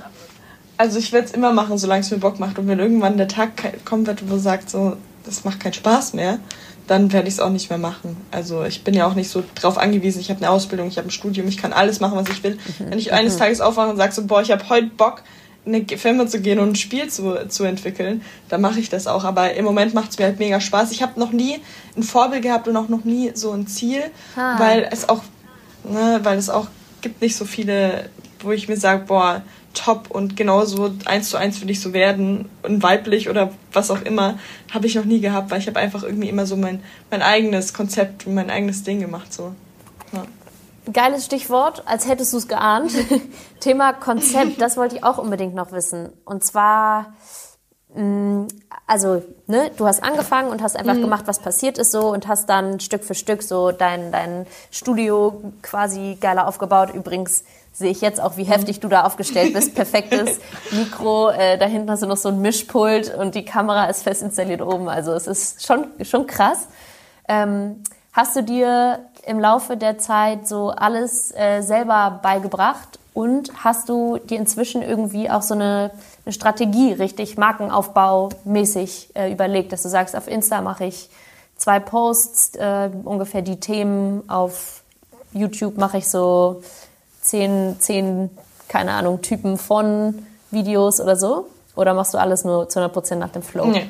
also ich werde es immer machen, solange es mir Bock macht. Und wenn irgendwann der Tag kommen wird, wo sagt so, das macht keinen Spaß mehr, dann werde ich es auch nicht mehr machen. Also ich bin ja auch nicht so drauf angewiesen. Ich habe eine Ausbildung, ich habe ein Studium, ich kann alles machen, was ich will. Mhm. Wenn ich eines mhm. Tages aufwache und sage so, boah, ich habe heute Bock, eine Firma zu gehen und ein Spiel zu, zu entwickeln, dann mache ich das auch. Aber im Moment macht es mir halt mega Spaß. Ich habe noch nie ein Vorbild gehabt und auch noch nie so ein Ziel, ah. weil es auch, ne, weil es auch gibt nicht so viele, wo ich mir sage, boah, top und genauso eins zu eins will ich so werden und weiblich oder was auch immer, habe ich noch nie gehabt, weil ich habe einfach irgendwie immer so mein, mein eigenes Konzept und mein eigenes Ding gemacht. So. Geiles Stichwort, als hättest du es geahnt. Thema Konzept, das wollte ich auch unbedingt noch wissen. Und zwar, mm, also, ne, du hast angefangen und hast einfach mhm. gemacht, was passiert ist so und hast dann Stück für Stück so dein, dein Studio quasi geiler aufgebaut. Übrigens, sehe ich jetzt auch, wie heftig du da aufgestellt bist. Perfektes Mikro, äh, da hinten hast du noch so ein Mischpult und die Kamera ist fest installiert oben. Also es ist schon, schon krass. Ähm, hast du dir im Laufe der Zeit so alles äh, selber beigebracht und hast du dir inzwischen irgendwie auch so eine, eine Strategie richtig Markenaufbau mäßig äh, überlegt, dass du sagst, auf Insta mache ich zwei Posts, äh, ungefähr die Themen, auf YouTube mache ich so zehn, zehn, keine Ahnung, Typen von Videos oder so? Oder machst du alles nur zu 100% nach dem Flow? Nee.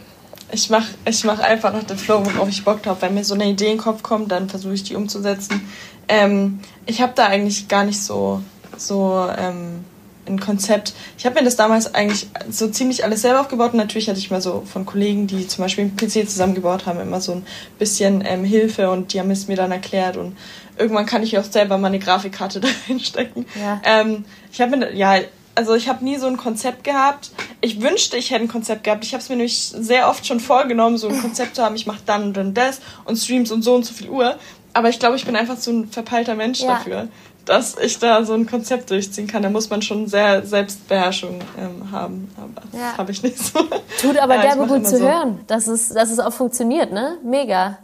Ich mache ich mach einfach nach dem Flow, worauf ich Bock habe. Wenn mir so eine Idee in den Kopf kommt, dann versuche ich die umzusetzen. Ähm, ich habe da eigentlich gar nicht so, so ähm, ein Konzept. Ich habe mir das damals eigentlich so ziemlich alles selber aufgebaut und natürlich hatte ich mal so von Kollegen, die zum Beispiel einen PC zusammengebaut haben, immer so ein bisschen ähm, Hilfe und die haben es mir dann erklärt und irgendwann kann ich auch selber meine Grafikkarte da reinstecken. Ja. Ähm, ich habe mir, ja, also ich habe nie so ein Konzept gehabt. Ich wünschte, ich hätte ein Konzept gehabt. Ich habe es mir nämlich sehr oft schon vorgenommen, so ein Konzept zu haben. Ich mache dann und dann das und Streams und so und so viel Uhr. Aber ich glaube, ich bin einfach so ein verpeilter Mensch ja. dafür, dass ich da so ein Konzept durchziehen kann. Da muss man schon sehr Selbstbeherrschung ähm, haben. Aber ja. das habe ich nicht so. Tut aber ja, derbe gut zu so. hören, dass es, dass es auch funktioniert, ne? Mega.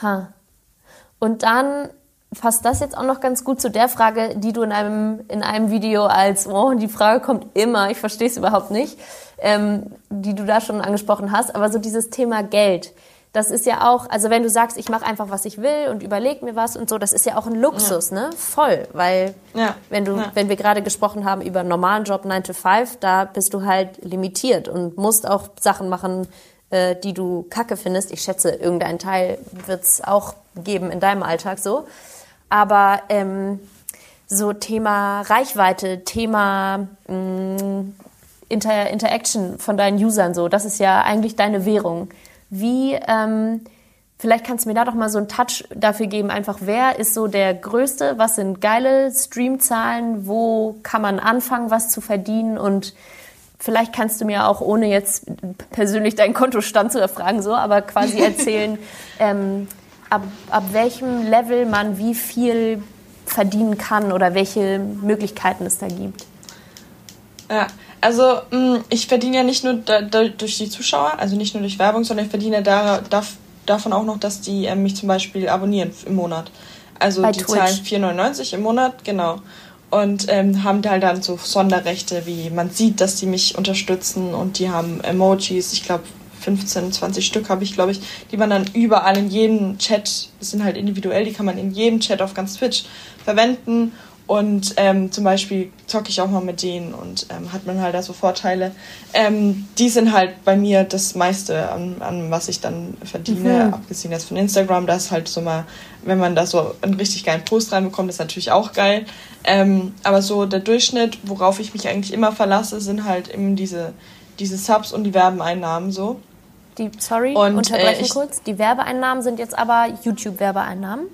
Ha. Und dann passt das jetzt auch noch ganz gut zu der Frage, die du in einem, in einem Video als, oh, die Frage kommt immer, ich verstehe es überhaupt nicht, ähm, die du da schon angesprochen hast, aber so dieses Thema Geld. Das ist ja auch, also wenn du sagst, ich mache einfach, was ich will und überleg mir was und so, das ist ja auch ein Luxus, ja. ne? Voll, weil ja. wenn du, ja. wenn wir gerade gesprochen haben über einen normalen Job 9 to 5, da bist du halt limitiert und musst auch Sachen machen, äh, die du kacke findest. Ich schätze, irgendein Teil wird es auch geben in deinem Alltag so. Aber ähm, so Thema Reichweite, Thema mh, mm, Inter Interaction von deinen Usern, so, das ist ja eigentlich deine Währung. Wie, ähm, vielleicht kannst du mir da doch mal so einen Touch dafür geben, einfach wer ist so der Größte, was sind geile Streamzahlen, wo kann man anfangen, was zu verdienen? Und vielleicht kannst du mir auch, ohne jetzt persönlich deinen Kontostand zu erfragen, so, aber quasi erzählen, ähm, ab, ab welchem Level man wie viel verdienen kann oder welche Möglichkeiten es da gibt. Ja, also mm, ich verdiene ja nicht nur durch die Zuschauer, also nicht nur durch Werbung, sondern ich verdiene da, da, davon auch noch, dass die äh, mich zum Beispiel abonnieren im Monat. Also Bei die Twitch. zahlen 4,99 im Monat, genau. Und ähm, haben da dann so Sonderrechte, wie man sieht, dass die mich unterstützen und die haben Emojis, ich glaube 15, 20 Stück habe ich, glaube ich, die man dann überall in jedem Chat, das sind halt individuell, die kann man in jedem Chat auf ganz Twitch verwenden. Und ähm, zum Beispiel zocke ich auch mal mit denen und ähm, hat man halt da so Vorteile. Ähm, die sind halt bei mir das meiste, an, an was ich dann verdiene, mhm. abgesehen jetzt von Instagram. Das ist halt so mal, wenn man da so einen richtig geilen Post reinbekommt, ist natürlich auch geil. Ähm, aber so der Durchschnitt, worauf ich mich eigentlich immer verlasse, sind halt eben diese, diese Subs und die Werbeneinnahmen so. Die, sorry, und, unterbrechen äh, kurz. Die Werbeeinnahmen sind jetzt aber YouTube-Werbeeinnahmen.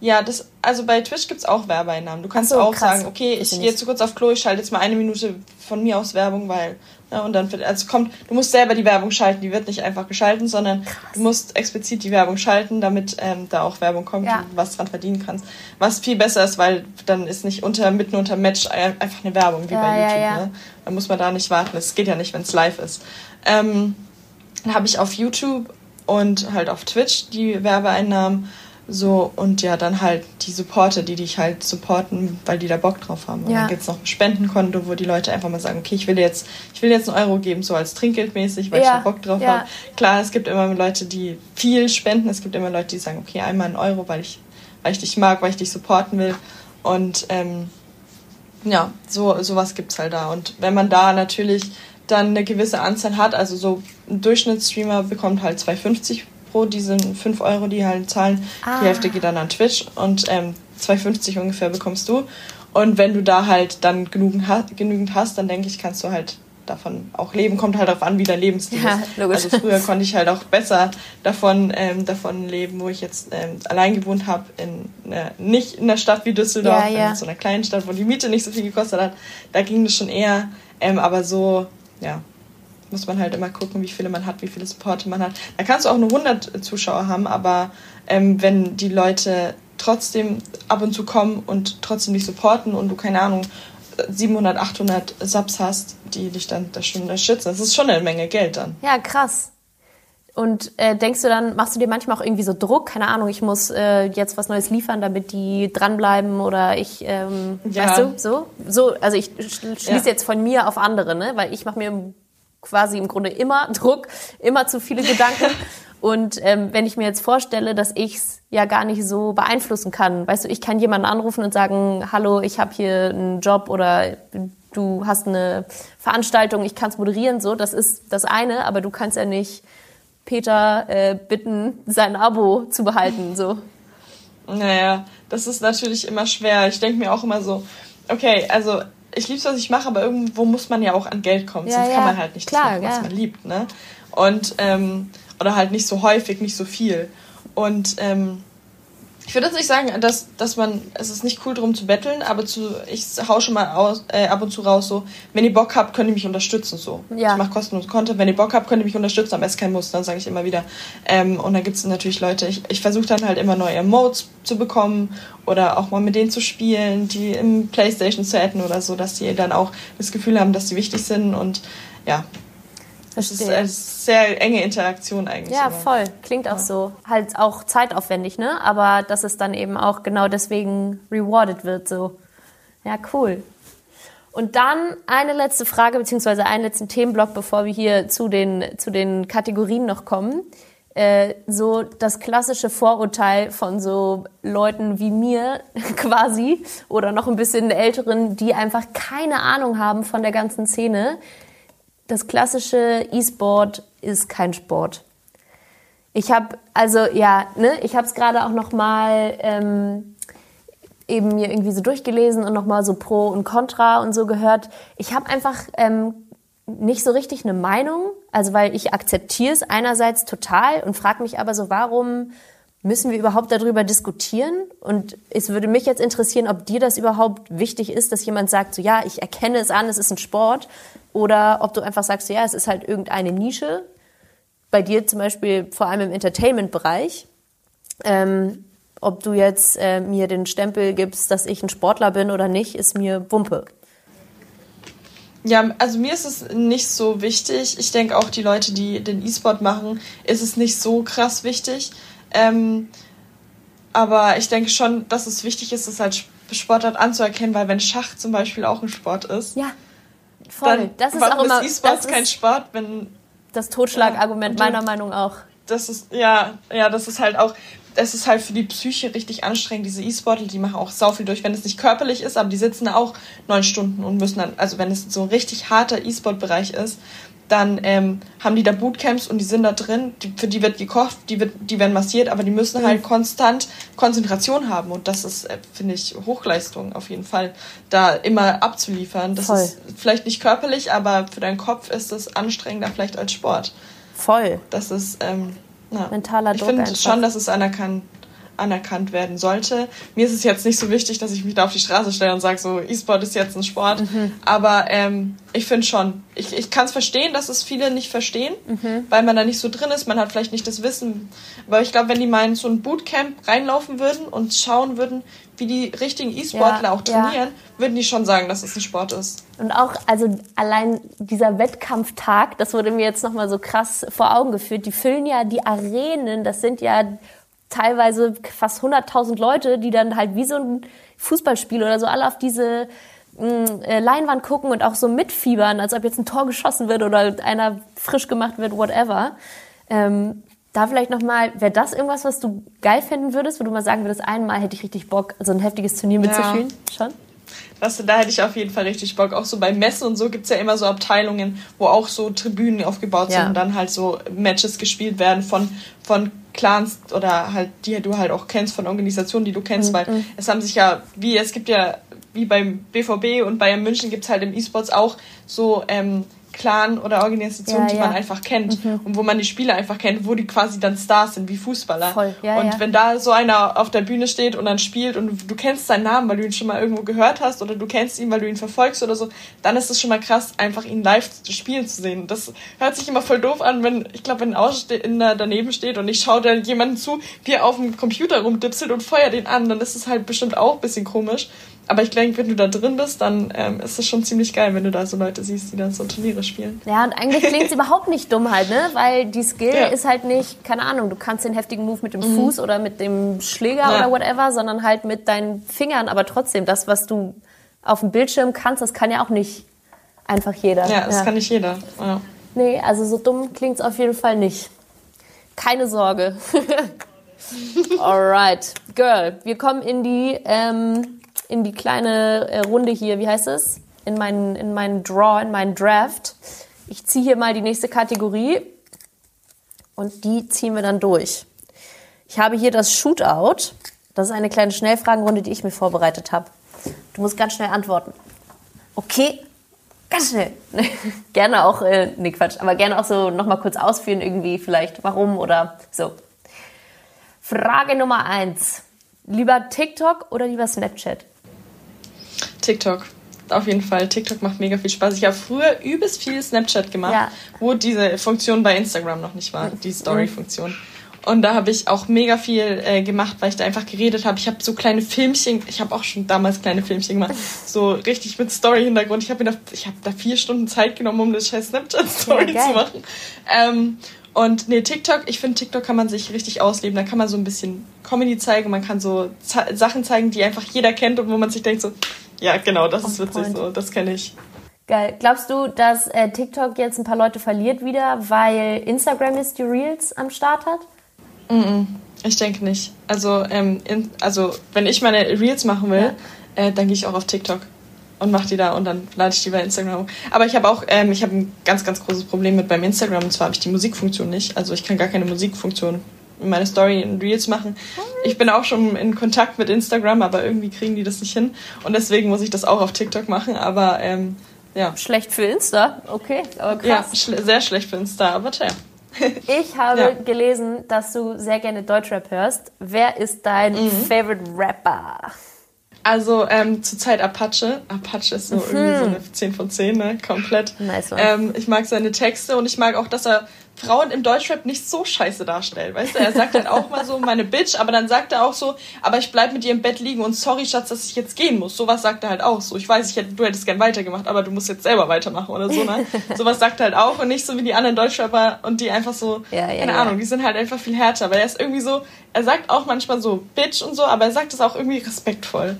Ja, das, also bei Twitch gibt es auch Werbeeinnahmen. Du kannst so, auch krass. sagen, okay, ich gehe jetzt kurz auf Klo, ich schalte jetzt mal eine Minute von mir aus Werbung, weil, ne, und dann wird, also kommt, du musst selber die Werbung schalten, die wird nicht einfach geschalten, sondern krass. du musst explizit die Werbung schalten, damit ähm, da auch Werbung kommt ja. und was dran verdienen kannst. Was viel besser ist, weil dann ist nicht unter, mitten unter Match einfach eine Werbung, wie ja, bei YouTube, ja, ne? Dann muss man da nicht warten. Es geht ja nicht, wenn es live ist. Ähm, habe ich auf YouTube und halt auf Twitch die Werbeeinnahmen so, und ja, dann halt die Supporter, die dich halt supporten, weil die da Bock drauf haben. Und ja. dann gibt es noch ein Spendenkonto, wo die Leute einfach mal sagen, okay, ich will jetzt, ich will jetzt einen Euro geben, so als Trinkgeldmäßig, weil ja. ich da Bock drauf ja. habe. Klar, es gibt immer Leute, die viel spenden, es gibt immer Leute, die sagen, okay, einmal einen Euro, weil ich, weil ich dich mag, weil ich dich supporten will. Und ähm, ja, so sowas gibt's halt da. Und wenn man da natürlich dann eine gewisse Anzahl hat, also so ein Durchschnittsstreamer bekommt halt 2,50 pro, die sind 5 Euro, die halt zahlen. Ah. Die Hälfte geht dann an Twitch und ähm, 2,50 ungefähr bekommst du. Und wenn du da halt dann genügend, genügend hast, dann denke ich, kannst du halt davon auch leben. Kommt halt darauf an, wie dein Lebensstil ja, ist. Logisch. Also früher konnte ich halt auch besser davon, ähm, davon leben, wo ich jetzt ähm, allein gewohnt habe, in äh, nicht in der Stadt wie Düsseldorf, ja, ja. in so einer kleinen Stadt, wo die Miete nicht so viel gekostet hat. Da ging das schon eher. Ähm, aber so, ja, muss man halt immer gucken, wie viele man hat, wie viele Supporte man hat. Da kannst du auch nur 100 Zuschauer haben, aber ähm, wenn die Leute trotzdem ab und zu kommen und trotzdem dich supporten und du, keine Ahnung, 700, 800 Subs hast, die dich dann da schon unterstützen, das ist schon eine Menge Geld dann. Ja, krass. Und äh, denkst du dann, machst du dir manchmal auch irgendwie so Druck? Keine Ahnung, ich muss äh, jetzt was Neues liefern, damit die dranbleiben oder ich, ähm, ja. weißt du, so? so also ich schließe ja. jetzt von mir auf andere, ne? weil ich mache mir quasi im Grunde immer Druck, immer zu viele Gedanken. Und ähm, wenn ich mir jetzt vorstelle, dass ich's ja gar nicht so beeinflussen kann, weißt du, ich kann jemanden anrufen und sagen, hallo, ich habe hier einen Job oder du hast eine Veranstaltung, ich kann's moderieren, so, das ist das eine, aber du kannst ja nicht Peter äh, bitten, sein Abo zu behalten, so. Naja, das ist natürlich immer schwer. Ich denke mir auch immer so, okay, also ich liebe es, was ich mache, aber irgendwo muss man ja auch an Geld kommen, ja, sonst ja. kann man halt nicht Klar, das machen, was ja. man liebt, ne? Und, ähm, oder halt nicht so häufig, nicht so viel. Und ähm, ich würde jetzt nicht sagen, dass, dass man, es ist nicht cool drum zu betteln, aber zu, ich hau schon mal aus, äh, ab und zu raus so, wenn ihr Bock habt, könnt ihr mich unterstützen so. Ja. Ich mache kostenlos Content, wenn ihr Bock habt, könnt ihr mich unterstützen, aber es ist kein Muss, dann sage ich immer wieder. Ähm, und dann gibt es natürlich Leute, ich, ich versuche dann halt immer neue Modes zu bekommen oder auch mal mit denen zu spielen, die im Playstation zu adden oder so, dass die dann auch das Gefühl haben, dass sie wichtig sind und ja, das ist eine sehr enge Interaktion eigentlich. Ja, immer. voll. Klingt auch ja. so. Halt auch zeitaufwendig, ne? Aber dass es dann eben auch genau deswegen rewarded wird, so. Ja, cool. Und dann eine letzte Frage, beziehungsweise einen letzten Themenblock, bevor wir hier zu den, zu den Kategorien noch kommen. Äh, so das klassische Vorurteil von so Leuten wie mir quasi oder noch ein bisschen älteren, die einfach keine Ahnung haben von der ganzen Szene das klassische E-Sport ist kein Sport. Ich habe also ja, ne, ich habe es gerade auch noch mal ähm, eben mir irgendwie so durchgelesen und noch mal so Pro und Contra und so gehört. Ich habe einfach ähm, nicht so richtig eine Meinung, also weil ich akzeptiere es einerseits total und frage mich aber so, warum müssen wir überhaupt darüber diskutieren? Und es würde mich jetzt interessieren, ob dir das überhaupt wichtig ist, dass jemand sagt, so ja, ich erkenne es an, es ist ein Sport, oder ob du einfach sagst, so, ja, es ist halt irgendeine Nische. Bei dir zum Beispiel vor allem im Entertainment-Bereich. Ähm, ob du jetzt äh, mir den Stempel gibst, dass ich ein Sportler bin oder nicht, ist mir Wumpe. Ja, also mir ist es nicht so wichtig. Ich denke auch die Leute, die den E-Sport machen, ist es nicht so krass wichtig. Ähm, aber ich denke schon, dass es wichtig ist, es als Sportart anzuerkennen, weil wenn Schach zum Beispiel auch ein Sport ist. Ja, voll. Dann, das ist auch immer. E-Sport kein Sport, wenn. Das Totschlagargument ja, meiner Meinung auch. Das ist, ja, ja, das ist halt auch es ist halt für die Psyche richtig anstrengend, diese E-Sportler, die machen auch sau viel durch, wenn es nicht körperlich ist, aber die sitzen da auch neun Stunden und müssen dann, also wenn es so ein richtig harter E-Sport-Bereich ist, dann ähm, haben die da Bootcamps und die sind da drin, die, für die wird gekocht, die, wird, die werden massiert, aber die müssen halt mhm. konstant Konzentration haben und das ist, äh, finde ich, Hochleistung auf jeden Fall, da immer abzuliefern. Das Voll. ist vielleicht nicht körperlich, aber für deinen Kopf ist es anstrengender vielleicht als Sport. Voll. Das ist, ähm, ja. Mentaler Druck. Ich finde schon, dass es anerkannt, anerkannt werden sollte. Mir ist es jetzt nicht so wichtig, dass ich mich da auf die Straße stelle und sage, so E-Sport ist jetzt ein Sport. Mhm. Aber ähm, ich finde schon, ich, ich kann es verstehen, dass es viele nicht verstehen, mhm. weil man da nicht so drin ist. Man hat vielleicht nicht das Wissen. Aber ich glaube, wenn die mal in so ein Bootcamp reinlaufen würden und schauen würden, wie die richtigen E-Sportler ja, auch trainieren, ja. würden die schon sagen, dass es ein Sport ist. Und auch, also allein dieser Wettkampftag, das wurde mir jetzt nochmal so krass vor Augen geführt. Die füllen ja die Arenen, das sind ja teilweise fast 100.000 Leute, die dann halt wie so ein Fußballspiel oder so alle auf diese mm, äh, Leinwand gucken und auch so mitfiebern, als ob jetzt ein Tor geschossen wird oder einer frisch gemacht wird, whatever. Ähm, da vielleicht nochmal, wäre das irgendwas, was du geil finden würdest, wo du mal sagen würdest, einmal hätte ich richtig Bock, so ein heftiges Turnier mitzuspielen? Ja. Schon? Das, da hätte ich auf jeden Fall richtig Bock. Auch so bei Messen und so gibt es ja immer so Abteilungen, wo auch so Tribünen aufgebaut ja. sind und dann halt so Matches gespielt werden von, von Clans oder halt, die du halt auch kennst, von Organisationen, die du kennst, mhm. weil mhm. es haben sich ja, wie es gibt ja, wie beim BVB und Bayern München gibt es halt im E-Sports auch so ähm, Clan oder Organisation, ja, die ja. man einfach kennt mhm. und wo man die Spieler einfach kennt, wo die quasi dann Stars sind, wie Fußballer. Voll. Ja, und wenn da so einer auf der Bühne steht und dann spielt und du kennst seinen Namen, weil du ihn schon mal irgendwo gehört hast oder du kennst ihn, weil du ihn verfolgst oder so, dann ist es schon mal krass, einfach ihn live spielen zu sehen. Das hört sich immer voll doof an, wenn, ich glaube, wenn ein Ausstehender daneben steht und ich schaue dann jemanden zu, wie er auf dem Computer rumdipselt und feuert ihn an, dann ist es halt bestimmt auch ein bisschen komisch. Aber ich denke, wenn du da drin bist, dann ähm, ist es schon ziemlich geil, wenn du da so Leute siehst, die dann so Turniere spielen. Ja, und eigentlich klingt es überhaupt nicht dumm halt, ne? Weil die Skill ja. ist halt nicht, keine Ahnung, du kannst den heftigen Move mit dem mhm. Fuß oder mit dem Schläger ja. oder whatever, sondern halt mit deinen Fingern. Aber trotzdem, das, was du auf dem Bildschirm kannst, das kann ja auch nicht einfach jeder. Ja, das ja. kann nicht jeder. Ja. Nee, also so dumm klingt es auf jeden Fall nicht. Keine Sorge. Alright, Girl, wir kommen in die ähm, in die kleine äh, Runde hier, wie heißt es? In meinen, in meinen Draw, in meinen Draft. Ich ziehe hier mal die nächste Kategorie und die ziehen wir dann durch. Ich habe hier das Shootout. Das ist eine kleine Schnellfragenrunde, die ich mir vorbereitet habe. Du musst ganz schnell antworten. Okay, ganz schnell. gerne auch, äh, nee Quatsch, aber gerne auch so nochmal kurz ausführen, irgendwie vielleicht warum oder so. Frage Nummer eins. Lieber TikTok oder lieber Snapchat? TikTok. Auf jeden Fall. TikTok macht mega viel Spaß. Ich habe früher übelst viel Snapchat gemacht, ja. wo diese Funktion bei Instagram noch nicht war, die Story-Funktion. Und da habe ich auch mega viel äh, gemacht, weil ich da einfach geredet habe. Ich habe so kleine Filmchen, ich habe auch schon damals kleine Filmchen gemacht, so richtig mit Story-Hintergrund. Ich habe da, hab da vier Stunden Zeit genommen, um eine scheiß Snapchat-Story ja, zu machen. Ähm, und nee, TikTok, ich finde, TikTok kann man sich richtig ausleben. Da kann man so ein bisschen Comedy zeigen, man kann so Sachen zeigen, die einfach jeder kennt und wo man sich denkt so, ja, genau, das ist witzig so, das kenne ich. Geil. Glaubst du, dass äh, TikTok jetzt ein paar Leute verliert wieder, weil Instagram jetzt die Reels am Start hat? Mm, -mm ich denke nicht. Also, ähm, in, also wenn ich meine Reels machen will, ja. äh, dann gehe ich auch auf TikTok. und mache die da und dann lade ich die bei Instagram. Aber ich habe auch, ähm, ich habe ein ganz, ganz großes Problem mit beim Instagram und zwar habe ich die Musikfunktion nicht. Also ich kann gar keine Musikfunktion meine Story in Reels machen. Ich bin auch schon in Kontakt mit Instagram, aber irgendwie kriegen die das nicht hin und deswegen muss ich das auch auf TikTok machen. Aber ähm, ja. Schlecht für Insta, okay, aber krass. Ja, schl sehr schlecht für Insta, aber tja. Ich habe ja. gelesen, dass du sehr gerne Deutschrap hörst. Wer ist dein mhm. Favorite Rapper? Also ähm, zurzeit Apache. Apache ist so mhm. irgendwie so eine 10 von 10, ne? Komplett. Nice ähm, ich mag seine Texte und ich mag auch, dass er Frauen im Deutschrap nicht so scheiße darstellen. Weißt du, er sagt dann auch mal so, meine Bitch, aber dann sagt er auch so, aber ich bleib mit dir im Bett liegen und sorry, Schatz, dass ich jetzt gehen muss. Sowas sagt er halt auch so. Ich weiß, ich hätte, du hättest gern weitergemacht, aber du musst jetzt selber weitermachen oder so, ne? Sowas sagt er halt auch und nicht so wie die anderen Deutschrapper und die einfach so, ja, ja, keine ja. Ahnung, die sind halt einfach viel härter, aber er ist irgendwie so, er sagt auch manchmal so Bitch und so, aber er sagt es auch irgendwie respektvoll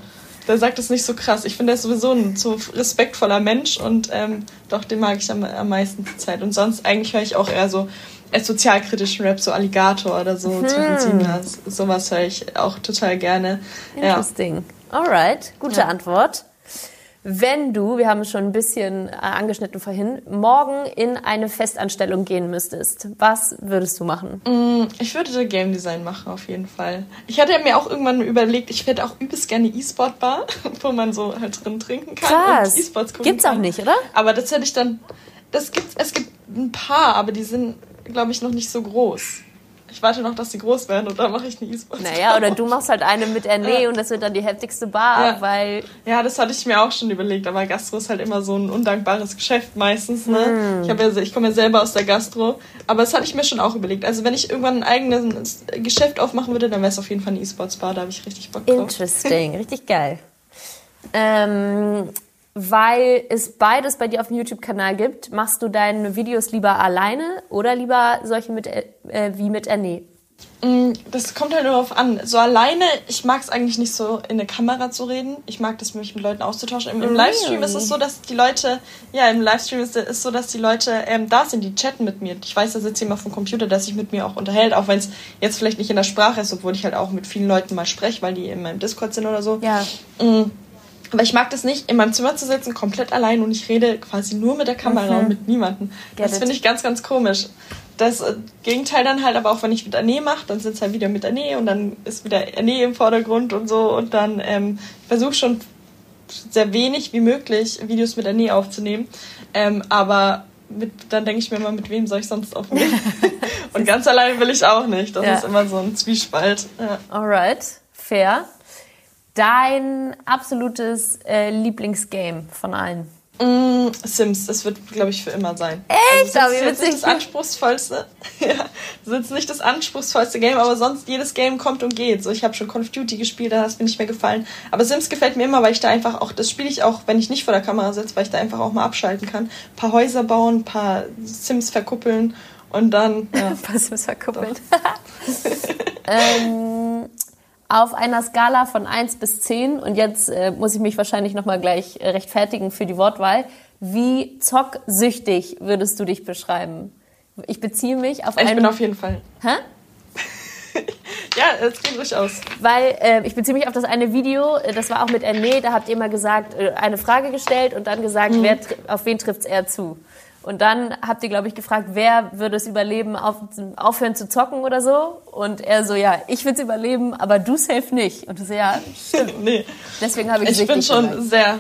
der sagt es nicht so krass. Ich finde, er ist sowieso ein so respektvoller Mensch und ähm, doch, den mag ich am, am meisten zur Zeit. Und sonst eigentlich höre ich auch eher so äh, sozialkritischen Rap, so Alligator oder so, hm. sowas höre ich auch total gerne. Interesting. Ja. Alright, gute ja. Antwort. Wenn du, wir haben es schon ein bisschen äh, angeschnitten vorhin, morgen in eine Festanstellung gehen müsstest, was würdest du machen? Mm, ich würde Game Design machen, auf jeden Fall. Ich hatte mir auch irgendwann überlegt, ich hätte auch übelst gerne E-Sport-Bar, wo man so halt drin trinken kann. Krass. Und E-Sports gucken Gibt's auch nicht, oder? Aber das hätte ich dann, das gibt's, es gibt ein paar, aber die sind, glaube ich, noch nicht so groß ich warte noch, dass die groß werden und dann mache ich eine E-Sports. Naja, oder du machst halt eine mit Erne ja. und das wird dann die heftigste Bar, ja. weil. Ja, das hatte ich mir auch schon überlegt, aber Gastro ist halt immer so ein undankbares Geschäft meistens. Ne? Hm. Ich, ja, ich komme ja selber aus der Gastro, aber das hatte ich mir schon auch überlegt. Also wenn ich irgendwann ein eigenes Geschäft aufmachen würde, dann wäre es auf jeden Fall eine E-Sports Bar, da habe ich richtig Bock drauf. Interesting, richtig geil. Ähm, weil es beides bei dir auf dem YouTube-Kanal gibt, machst du deine Videos lieber alleine oder lieber solche mit, äh, wie mit Erne? Mm, das kommt halt darauf an. So alleine, ich mag es eigentlich nicht so in der Kamera zu reden. Ich mag das, mich mit Leuten auszutauschen. Im, im Livestream ist es so, dass die Leute, ja, im Livestream ist es so, dass die Leute ähm, da sind, die chatten mit mir. Ich weiß, da sitzt jemand vom Computer, der sich mit mir auch unterhält, auch wenn es jetzt vielleicht nicht in der Sprache ist, obwohl ich halt auch mit vielen Leuten mal spreche, weil die in meinem Discord sind oder so. Ja. Mhm. Aber ich mag das nicht, in meinem Zimmer zu sitzen, komplett allein und ich rede quasi nur mit der Kamera mhm. und mit niemandem. Das finde ich ganz, ganz komisch. Das äh, Gegenteil dann halt, aber auch wenn ich mit Anne mache, dann sitzt halt wieder mit Anne und dann ist wieder Anne im Vordergrund und so und dann ähm, versuche schon sehr wenig wie möglich Videos mit Anne aufzunehmen. Ähm, aber mit, dann denke ich mir immer, mit wem soll ich sonst aufnehmen? und ganz allein will ich auch nicht. Das ja. ist immer so ein Zwiespalt. Ja. Alright, fair dein absolutes äh, Lieblingsgame von allen? Mm, Sims, das wird, glaube ich, für immer sein. Echt? Also, das ist jetzt nicht das anspruchsvollste. ja, das ist nicht das anspruchsvollste Game, aber sonst jedes Game kommt und geht. So, ich habe schon Call of Duty gespielt, da hat es mir nicht mehr gefallen. Aber Sims gefällt mir immer, weil ich da einfach auch, das spiele ich auch, wenn ich nicht vor der Kamera sitze, weil ich da einfach auch mal abschalten kann. Ein paar Häuser bauen, ein paar Sims verkuppeln und dann. Ja, ein paar Sims verkuppeln. ähm, auf einer Skala von 1 bis 10, und jetzt äh, muss ich mich wahrscheinlich nochmal gleich äh, rechtfertigen für die Wortwahl, wie zocksüchtig würdest du dich beschreiben? Ich beziehe mich auf einen... Ich bin auf jeden Fall. Hä? ja, es geht durchaus. Weil äh, ich beziehe mich auf das eine Video, äh, das war auch mit Erne, da habt ihr mal gesagt, äh, eine Frage gestellt und dann gesagt, mhm. wer, auf wen trifft es eher zu? Und dann habt ihr, glaube ich, gefragt, wer würde es überleben, auf, aufhören zu zocken oder so? Und er so, ja, ich würde es überleben, aber du safe nicht. Und du so, ja, stimmt. nee. Deswegen habe ich Ich bin schon gemerkt. sehr,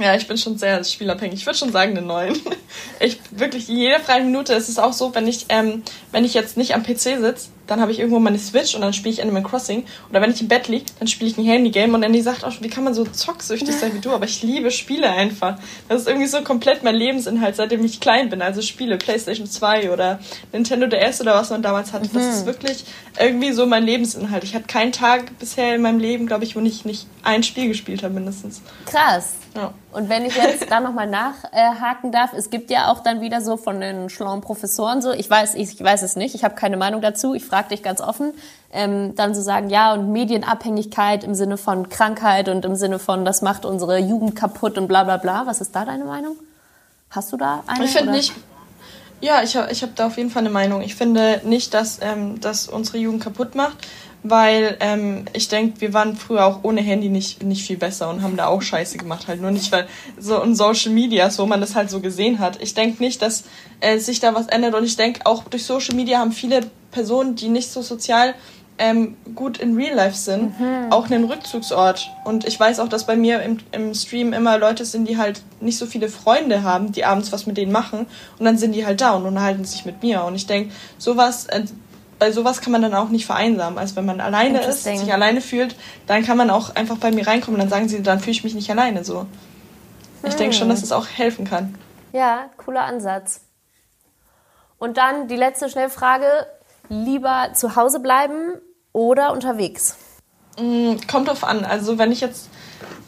ja, ich bin schon sehr spielabhängig. Ich würde schon sagen, eine 9. Ich wirklich, jede freie Minute ist es auch so, wenn ich, ähm, wenn ich jetzt nicht am PC sitze, dann habe ich irgendwo meine Switch und dann spiele ich Animal Crossing. Oder wenn ich im Bett liege, dann spiele ich ein Handygame und Andy sagt auch, wie kann man so zocksüchtig sein wie du? Aber ich liebe Spiele einfach. Das ist irgendwie so komplett mein Lebensinhalt, seitdem ich klein bin. Also Spiele, Playstation 2 oder Nintendo DS oder was man damals hatte. Das ist mhm. wirklich irgendwie so mein Lebensinhalt. Ich hatte keinen Tag bisher in meinem Leben, glaube ich, wo ich nicht ein Spiel gespielt habe mindestens. Krass. Ja. Und wenn ich jetzt da nochmal nachhaken darf, es gibt ja auch dann wieder so von den schlauen Professoren so, ich weiß, ich, ich weiß es nicht, ich habe keine Meinung dazu, ich frage dich ganz offen, ähm, dann so sagen, ja, und Medienabhängigkeit im Sinne von Krankheit und im Sinne von, das macht unsere Jugend kaputt und bla bla bla. Was ist da deine Meinung? Hast du da eine? Ich finde nicht. Ja, ich habe ich hab da auf jeden Fall eine Meinung. Ich finde nicht, dass ähm, das unsere Jugend kaputt macht, weil ähm, ich denke, wir waren früher auch ohne Handy nicht, nicht viel besser und haben da auch Scheiße gemacht. Halt nur nicht, weil so in Social Media, so man das halt so gesehen hat. Ich denke nicht, dass äh, sich da was ändert und ich denke, auch durch Social Media haben viele Personen, die nicht so sozial ähm, gut in Real Life sind, mhm. auch einen Rückzugsort. Und ich weiß auch, dass bei mir im, im Stream immer Leute sind, die halt nicht so viele Freunde haben, die abends was mit denen machen. Und dann sind die halt da und unterhalten sich mit mir. Und ich denke, sowas, äh, bei sowas kann man dann auch nicht vereinsamen. Also wenn man alleine ist, sich alleine fühlt, dann kann man auch einfach bei mir reinkommen und dann sagen sie, dann fühle ich mich nicht alleine so. Hm. Ich denke schon, dass es auch helfen kann. Ja, cooler Ansatz. Und dann die letzte Schnellfrage lieber zu Hause bleiben oder unterwegs? Mm, kommt drauf an. Also wenn ich jetzt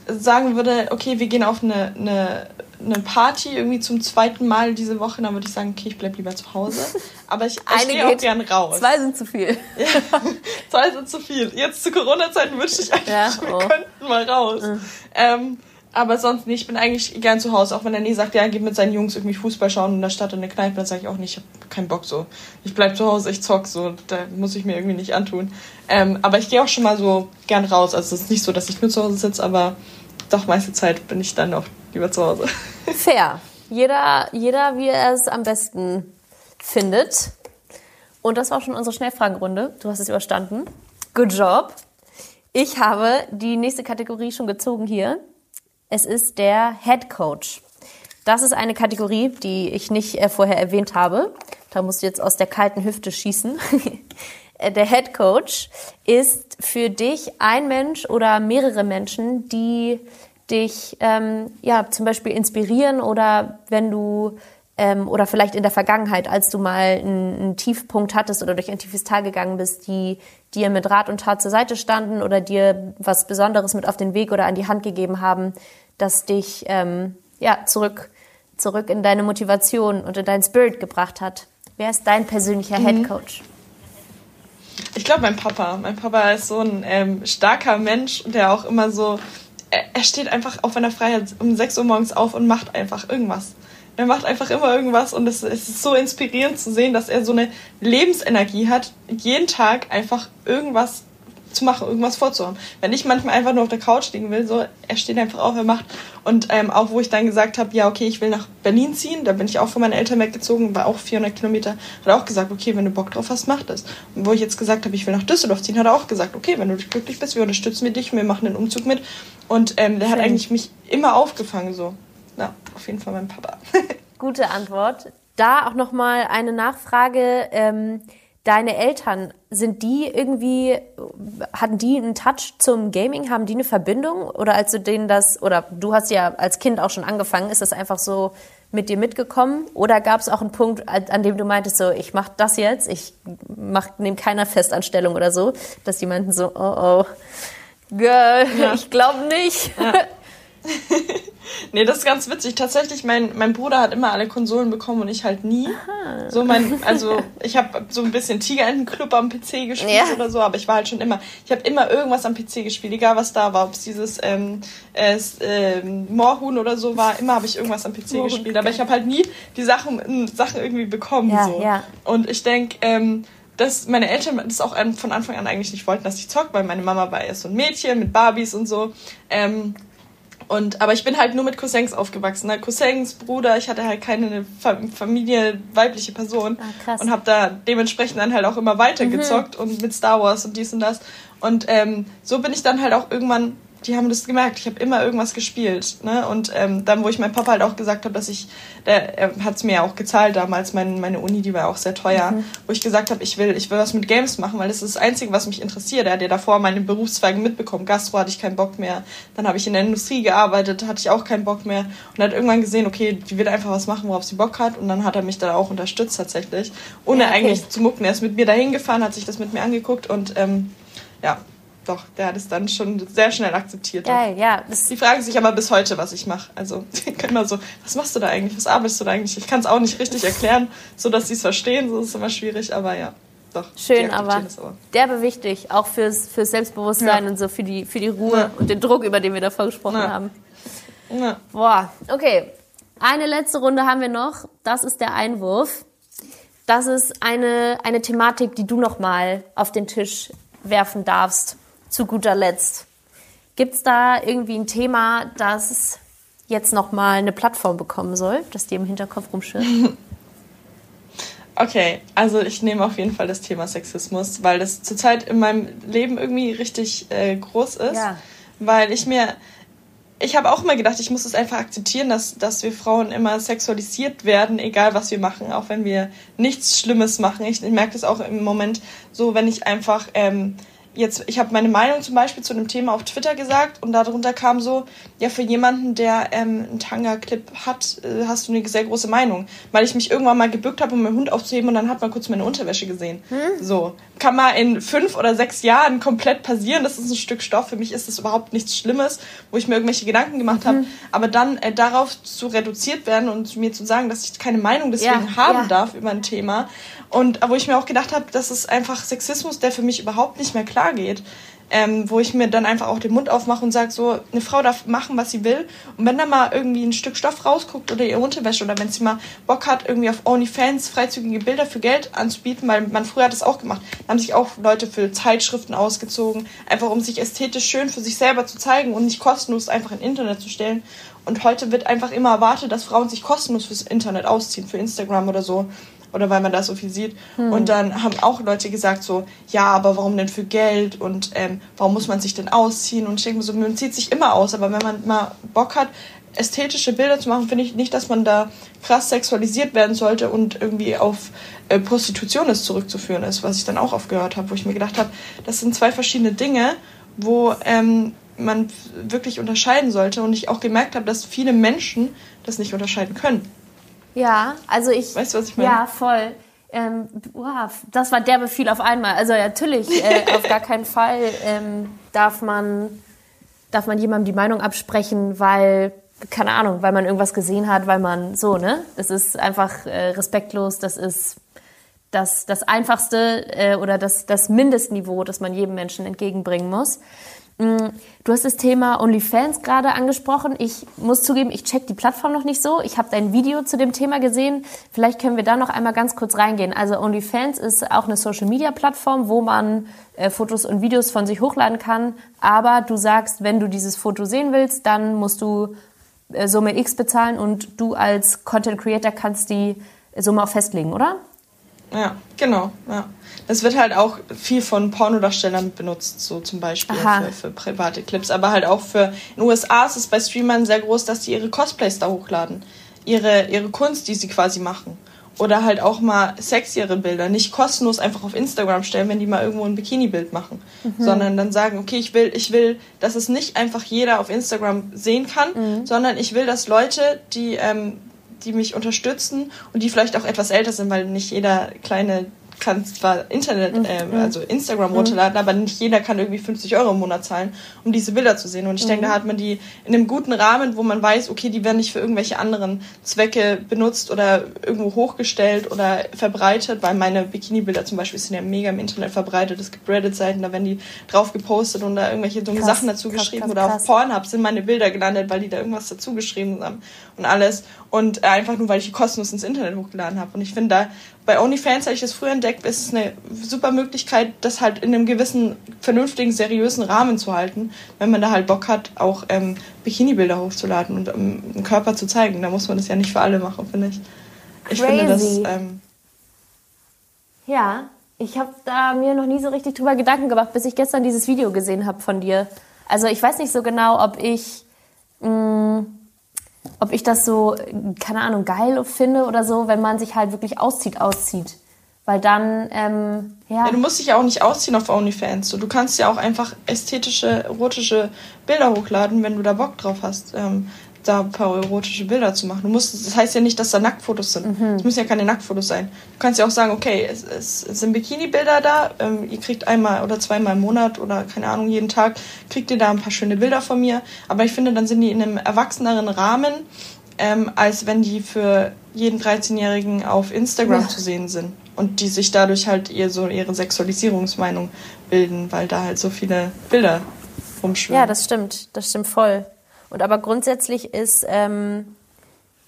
sagen würde, okay, wir gehen auf eine, eine, eine Party irgendwie zum zweiten Mal diese Woche, dann würde ich sagen, okay, ich bleibe lieber zu Hause. Aber ich, ich gehe auch gern raus. Zwei sind zu viel. Ja, zwei sind zu viel. Jetzt zu Corona-Zeiten wünsche ich eigentlich, ja, oh. wir könnten mal raus. Mhm. Ähm, aber sonst nicht. Ich bin eigentlich gern zu Hause. Auch wenn er nie sagt, ja, er geht mit seinen Jungs irgendwie Fußball schauen in der Stadt in der Kneipe, dann sage ich auch nicht, ich habe keinen Bock so. Ich bleib zu Hause, ich zock so. Da muss ich mir irgendwie nicht antun. Ähm, aber ich gehe auch schon mal so gern raus. Also es ist nicht so, dass ich nur zu Hause sitze, aber doch meiste Zeit bin ich dann auch lieber zu Hause. Fair. Jeder, jeder, wie er es am besten findet. Und das war schon unsere Schnellfragenrunde. Du hast es überstanden. Good job. Ich habe die nächste Kategorie schon gezogen hier. Es ist der Head Coach. Das ist eine Kategorie, die ich nicht äh, vorher erwähnt habe. Da musst du jetzt aus der kalten Hüfte schießen. Der Head Coach ist für dich ein Mensch oder mehrere Menschen, die dich ähm, ja zum Beispiel inspirieren oder wenn du ähm, oder vielleicht in der Vergangenheit, als du mal einen, einen Tiefpunkt hattest oder durch ein tiefes Tal gegangen bist, die dir mit Rat und Tat zur Seite standen oder dir was Besonderes mit auf den Weg oder an die Hand gegeben haben, das dich ähm, ja zurück zurück in deine Motivation und in deinen Spirit gebracht hat. Wer ist dein persönlicher mhm. Head Coach? Ich glaube, mein Papa. Mein Papa ist so ein ähm, starker Mensch, der auch immer so. Er, er steht einfach auf einer Freiheit um 6 Uhr morgens auf und macht einfach irgendwas. Er macht einfach immer irgendwas und es, es ist so inspirierend zu sehen, dass er so eine Lebensenergie hat, jeden Tag einfach irgendwas zu machen, irgendwas vorzuhaben. Wenn ich manchmal einfach nur auf der Couch liegen will, so, er steht einfach auf, er macht. Und ähm, auch wo ich dann gesagt habe, ja, okay, ich will nach Berlin ziehen, da bin ich auch von meinen Eltern weggezogen, war auch 400 Kilometer, hat er auch gesagt, okay, wenn du Bock drauf hast, mach das. Und wo ich jetzt gesagt habe, ich will nach Düsseldorf ziehen, hat er auch gesagt, okay, wenn du glücklich bist, wir unterstützen wir dich, wir machen den Umzug mit. Und ähm, der hat eigentlich mich immer aufgefangen, so. Auf jeden Fall mein Papa. Gute Antwort. Da auch nochmal eine Nachfrage. Ähm, deine Eltern, sind die irgendwie, hatten die einen Touch zum Gaming? Haben die eine Verbindung? Oder als du denen das, oder du hast ja als Kind auch schon angefangen, ist das einfach so mit dir mitgekommen? Oder gab es auch einen Punkt, an dem du meintest, so, ich mach das jetzt, ich nehme keiner Festanstellung oder so, dass die meinten so, oh oh, Girl, ja. ich glaube nicht. Ja. Nee, das ist ganz witzig. Tatsächlich, mein, mein Bruder hat immer alle Konsolen bekommen und ich halt nie. Aha. So mein, also ich habe so ein bisschen Tigerentenclub am PC gespielt ja. oder so, aber ich war halt schon immer, ich habe immer irgendwas am PC gespielt, egal was da war, ob es dieses ähm, äh, ähm, Moorhuhn oder so war, immer habe ich irgendwas am PC Moorhuhn, gespielt, aber ich habe halt nie die Sachen, Sachen irgendwie bekommen. Ja, so. Ja. Und ich denke, ähm, dass meine Eltern das auch von Anfang an eigentlich nicht wollten, dass ich zock, weil meine Mama war erst so ein Mädchen mit Barbies und so. Ähm, und, aber ich bin halt nur mit Cousins aufgewachsen. Halt Cousins, Bruder, ich hatte halt keine Familie, weibliche Person. Ah, und habe da dementsprechend dann halt auch immer weitergezockt mhm. und mit Star Wars und dies und das. Und ähm, so bin ich dann halt auch irgendwann die haben das gemerkt. Ich habe immer irgendwas gespielt. Ne? Und ähm, dann, wo ich meinem Papa halt auch gesagt habe, dass ich, der, er hat es mir ja auch gezahlt damals, mein, meine Uni, die war auch sehr teuer, mhm. wo ich gesagt habe, ich will, ich will was mit Games machen, weil das ist das Einzige, was mich interessiert. Er hat ja davor meine Berufszweige mitbekommen. Gastro hatte ich keinen Bock mehr. Dann habe ich in der Industrie gearbeitet, hatte ich auch keinen Bock mehr. Und hat irgendwann gesehen, okay, die wird einfach was machen, worauf sie Bock hat. Und dann hat er mich da auch unterstützt tatsächlich. Ohne ja, okay. eigentlich zu mucken. Er ist mit mir dahin gefahren, hat sich das mit mir angeguckt und ähm, ja, doch, der hat es dann schon sehr schnell akzeptiert. Geil, ja. Die fragen sich aber bis heute, was ich mache. Also, immer so, was machst du da eigentlich? Was arbeitest du da eigentlich? Ich kann es auch nicht richtig erklären, so dass sie es verstehen. So ist es immer schwierig, aber ja. Doch, Schön, aber, aber derbe wichtig, auch fürs, fürs Selbstbewusstsein ja. und so für die, für die Ruhe ja. und den Druck, über den wir davor gesprochen ja. haben. Boah, okay. Eine letzte Runde haben wir noch. Das ist der Einwurf. Das ist eine, eine Thematik, die du noch mal auf den Tisch werfen darfst, zu guter Letzt. Gibt es da irgendwie ein Thema, das jetzt nochmal eine Plattform bekommen soll, das dir im Hinterkopf rumschwirrt? Okay, also ich nehme auf jeden Fall das Thema Sexismus, weil das zurzeit in meinem Leben irgendwie richtig äh, groß ist. Ja. Weil ich mir, ich habe auch immer gedacht, ich muss es einfach akzeptieren, dass, dass wir Frauen immer sexualisiert werden, egal was wir machen, auch wenn wir nichts Schlimmes machen. Ich, ich merke das auch im Moment so, wenn ich einfach ähm, jetzt, ich habe meine Meinung zum Beispiel zu einem Thema auf Twitter gesagt und darunter kam so, ja, für jemanden, der ähm, einen Tanga-Clip hat, äh, hast du eine sehr große Meinung. Weil ich mich irgendwann mal gebückt habe, um meinen Hund aufzuheben und dann hat man kurz meine Unterwäsche gesehen. Hm? So. Kann mal in fünf oder sechs Jahren komplett passieren. Das ist ein Stück Stoff. Für mich ist das überhaupt nichts Schlimmes, wo ich mir irgendwelche Gedanken gemacht habe. Hm. Aber dann äh, darauf zu reduziert werden und mir zu sagen, dass ich keine Meinung deswegen ja, haben ja. darf über ein Thema, und wo ich mir auch gedacht habe, das ist einfach Sexismus, der für mich überhaupt nicht mehr klar geht. Ähm, wo ich mir dann einfach auch den Mund aufmache und sage, so, eine Frau darf machen, was sie will. Und wenn da mal irgendwie ein Stück Stoff rausguckt oder ihre Unterwäsche oder wenn sie mal Bock hat, irgendwie auf OnlyFans freizügige Bilder für Geld anzubieten, weil man früher hat das auch gemacht, da haben sich auch Leute für Zeitschriften ausgezogen, einfach um sich ästhetisch schön für sich selber zu zeigen und nicht kostenlos einfach ins Internet zu stellen. Und heute wird einfach immer erwartet, dass Frauen sich kostenlos fürs Internet ausziehen, für Instagram oder so oder weil man da so viel sieht. Hm. Und dann haben auch Leute gesagt so, ja, aber warum denn für Geld und ähm, warum muss man sich denn ausziehen? Und ich denke mir so, man zieht sich immer aus, aber wenn man mal Bock hat, ästhetische Bilder zu machen, finde ich nicht, dass man da krass sexualisiert werden sollte und irgendwie auf äh, Prostitution ist zurückzuführen ist, was ich dann auch aufgehört habe, wo ich mir gedacht habe, das sind zwei verschiedene Dinge, wo ähm, man wirklich unterscheiden sollte und ich auch gemerkt habe, dass viele Menschen das nicht unterscheiden können. Ja, also ich. Weißt du, was ich meine? Ja, voll. Ähm, wow, das war der Befehl auf einmal. Also natürlich, äh, auf gar keinen Fall ähm, darf man darf man jemandem die Meinung absprechen, weil keine Ahnung, weil man irgendwas gesehen hat, weil man so ne. Das ist einfach äh, respektlos. Das ist das das einfachste äh, oder das das Mindestniveau, das man jedem Menschen entgegenbringen muss. Mm, du hast das Thema OnlyFans gerade angesprochen. Ich muss zugeben, ich check die Plattform noch nicht so. Ich habe dein Video zu dem Thema gesehen. Vielleicht können wir da noch einmal ganz kurz reingehen. Also OnlyFans ist auch eine Social-Media-Plattform, wo man äh, Fotos und Videos von sich hochladen kann. Aber du sagst, wenn du dieses Foto sehen willst, dann musst du äh, Summe X bezahlen und du als Content Creator kannst die Summe auch festlegen, oder? Ja, genau. Ja. Es wird halt auch viel von Pornodarstellern benutzt, so zum Beispiel für, für, private Clips. Aber halt auch für. In den USA ist es bei Streamern sehr groß, dass die ihre Cosplays da hochladen. Ihre, ihre Kunst, die sie quasi machen. Oder halt auch mal sexiere Bilder. Nicht kostenlos einfach auf Instagram stellen, wenn die mal irgendwo ein Bikini-Bild machen. Mhm. Sondern dann sagen, okay, ich will, ich will, dass es nicht einfach jeder auf Instagram sehen kann, mhm. sondern ich will, dass Leute, die ähm, die mich unterstützen und die vielleicht auch etwas älter sind, weil nicht jeder kleine kann zwar Internet, äh, also Instagram mhm. runterladen, aber nicht jeder kann irgendwie 50 Euro im Monat zahlen, um diese Bilder zu sehen. Und ich mhm. denke, da hat man die in einem guten Rahmen, wo man weiß, okay, die werden nicht für irgendwelche anderen Zwecke benutzt oder irgendwo hochgestellt oder verbreitet, weil meine Bikini-Bilder zum Beispiel sind ja mega im Internet verbreitet. Es gibt Reddit-Seiten, da werden die drauf gepostet und da irgendwelche dumme krass, Sachen dazu krass, geschrieben. Krass, oder auf Pornhub sind meine Bilder gelandet, weil die da irgendwas dazu geschrieben haben und alles. Und einfach nur, weil ich die kostenlos ins Internet hochgeladen habe. Und ich finde da, bei OnlyFans, als ich das früher entdeckt, ist es eine super Möglichkeit, das halt in einem gewissen, vernünftigen, seriösen Rahmen zu halten, wenn man da halt Bock hat, auch ähm, Bikini-Bilder hochzuladen und ähm, einen Körper zu zeigen. Da muss man das ja nicht für alle machen, finde ich. Ich Crazy. finde das. Ähm, ja, ich habe da mir noch nie so richtig drüber Gedanken gemacht, bis ich gestern dieses Video gesehen habe von dir. Also ich weiß nicht so genau, ob ich mh, mm, ob ich das so, keine Ahnung, geil finde oder so, wenn man sich halt wirklich auszieht, auszieht. Weil dann, ähm, ja. ja. Du musst dich ja auch nicht ausziehen auf OnlyFans. Du kannst ja auch einfach ästhetische, erotische Bilder hochladen, wenn du da Bock drauf hast. Ähm, da ein paar erotische Bilder zu machen. Du musst, das heißt ja nicht, dass da Nacktfotos sind. Mhm. Es müssen ja keine Nacktfotos sein. Du kannst ja auch sagen, okay, es, es, es sind Bikini-Bilder da, ähm, ihr kriegt einmal oder zweimal im Monat oder keine Ahnung, jeden Tag kriegt ihr da ein paar schöne Bilder von mir. Aber ich finde, dann sind die in einem erwachseneren Rahmen, ähm, als wenn die für jeden 13-Jährigen auf Instagram ja. zu sehen sind. Und die sich dadurch halt ihr so ihre Sexualisierungsmeinung bilden, weil da halt so viele Bilder rumschwimmen. Ja, das stimmt. Das stimmt voll. Und aber grundsätzlich ist, ähm,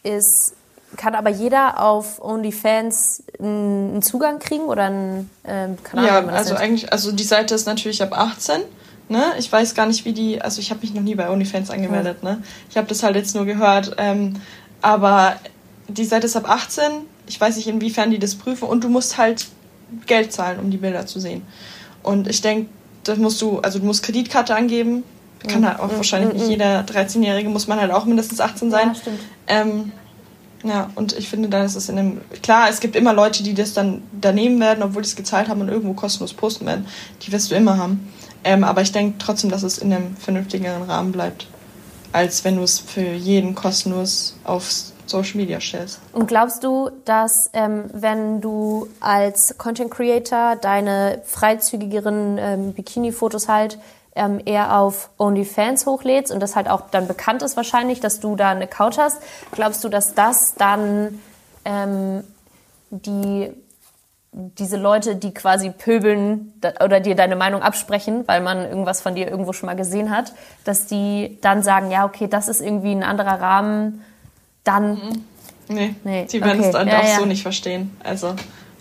ist kann aber jeder auf OnlyFans einen Zugang kriegen oder einen ähm, Kanal? Ja, also nennt? eigentlich, also die Seite ist natürlich ab 18. Ne? Ich weiß gar nicht, wie die, also ich habe mich noch nie bei OnlyFans angemeldet. Ja. Ne? Ich habe das halt jetzt nur gehört. Ähm, aber die Seite ist ab 18. Ich weiß nicht, inwiefern die das prüfen. Und du musst halt Geld zahlen, um die Bilder zu sehen. Und ich denke, das musst du, also du musst Kreditkarte angeben. Kann halt auch wahrscheinlich nicht jeder 13-Jährige, muss man halt auch mindestens 18 sein. Ja, stimmt. Ähm, ja, und ich finde, da ist es in dem. Klar, es gibt immer Leute, die das dann daneben werden, obwohl die es gezahlt haben und irgendwo kostenlos posten werden. Die wirst du immer haben. Ähm, aber ich denke trotzdem, dass es in einem vernünftigeren Rahmen bleibt, als wenn du es für jeden kostenlos auf Social Media stellst. Und glaubst du, dass ähm, wenn du als Content Creator deine freizügigeren ähm, Bikini-Fotos halt ähm, eher auf OnlyFans hochlädst und das halt auch dann bekannt ist wahrscheinlich, dass du da einen Account hast, glaubst du, dass das dann ähm, die diese Leute, die quasi pöbeln oder dir deine Meinung absprechen, weil man irgendwas von dir irgendwo schon mal gesehen hat, dass die dann sagen, ja, okay, das ist irgendwie ein anderer Rahmen, dann. Mhm. Nee, nee. sie werden okay. es dann ja, auch ja. so nicht verstehen. Also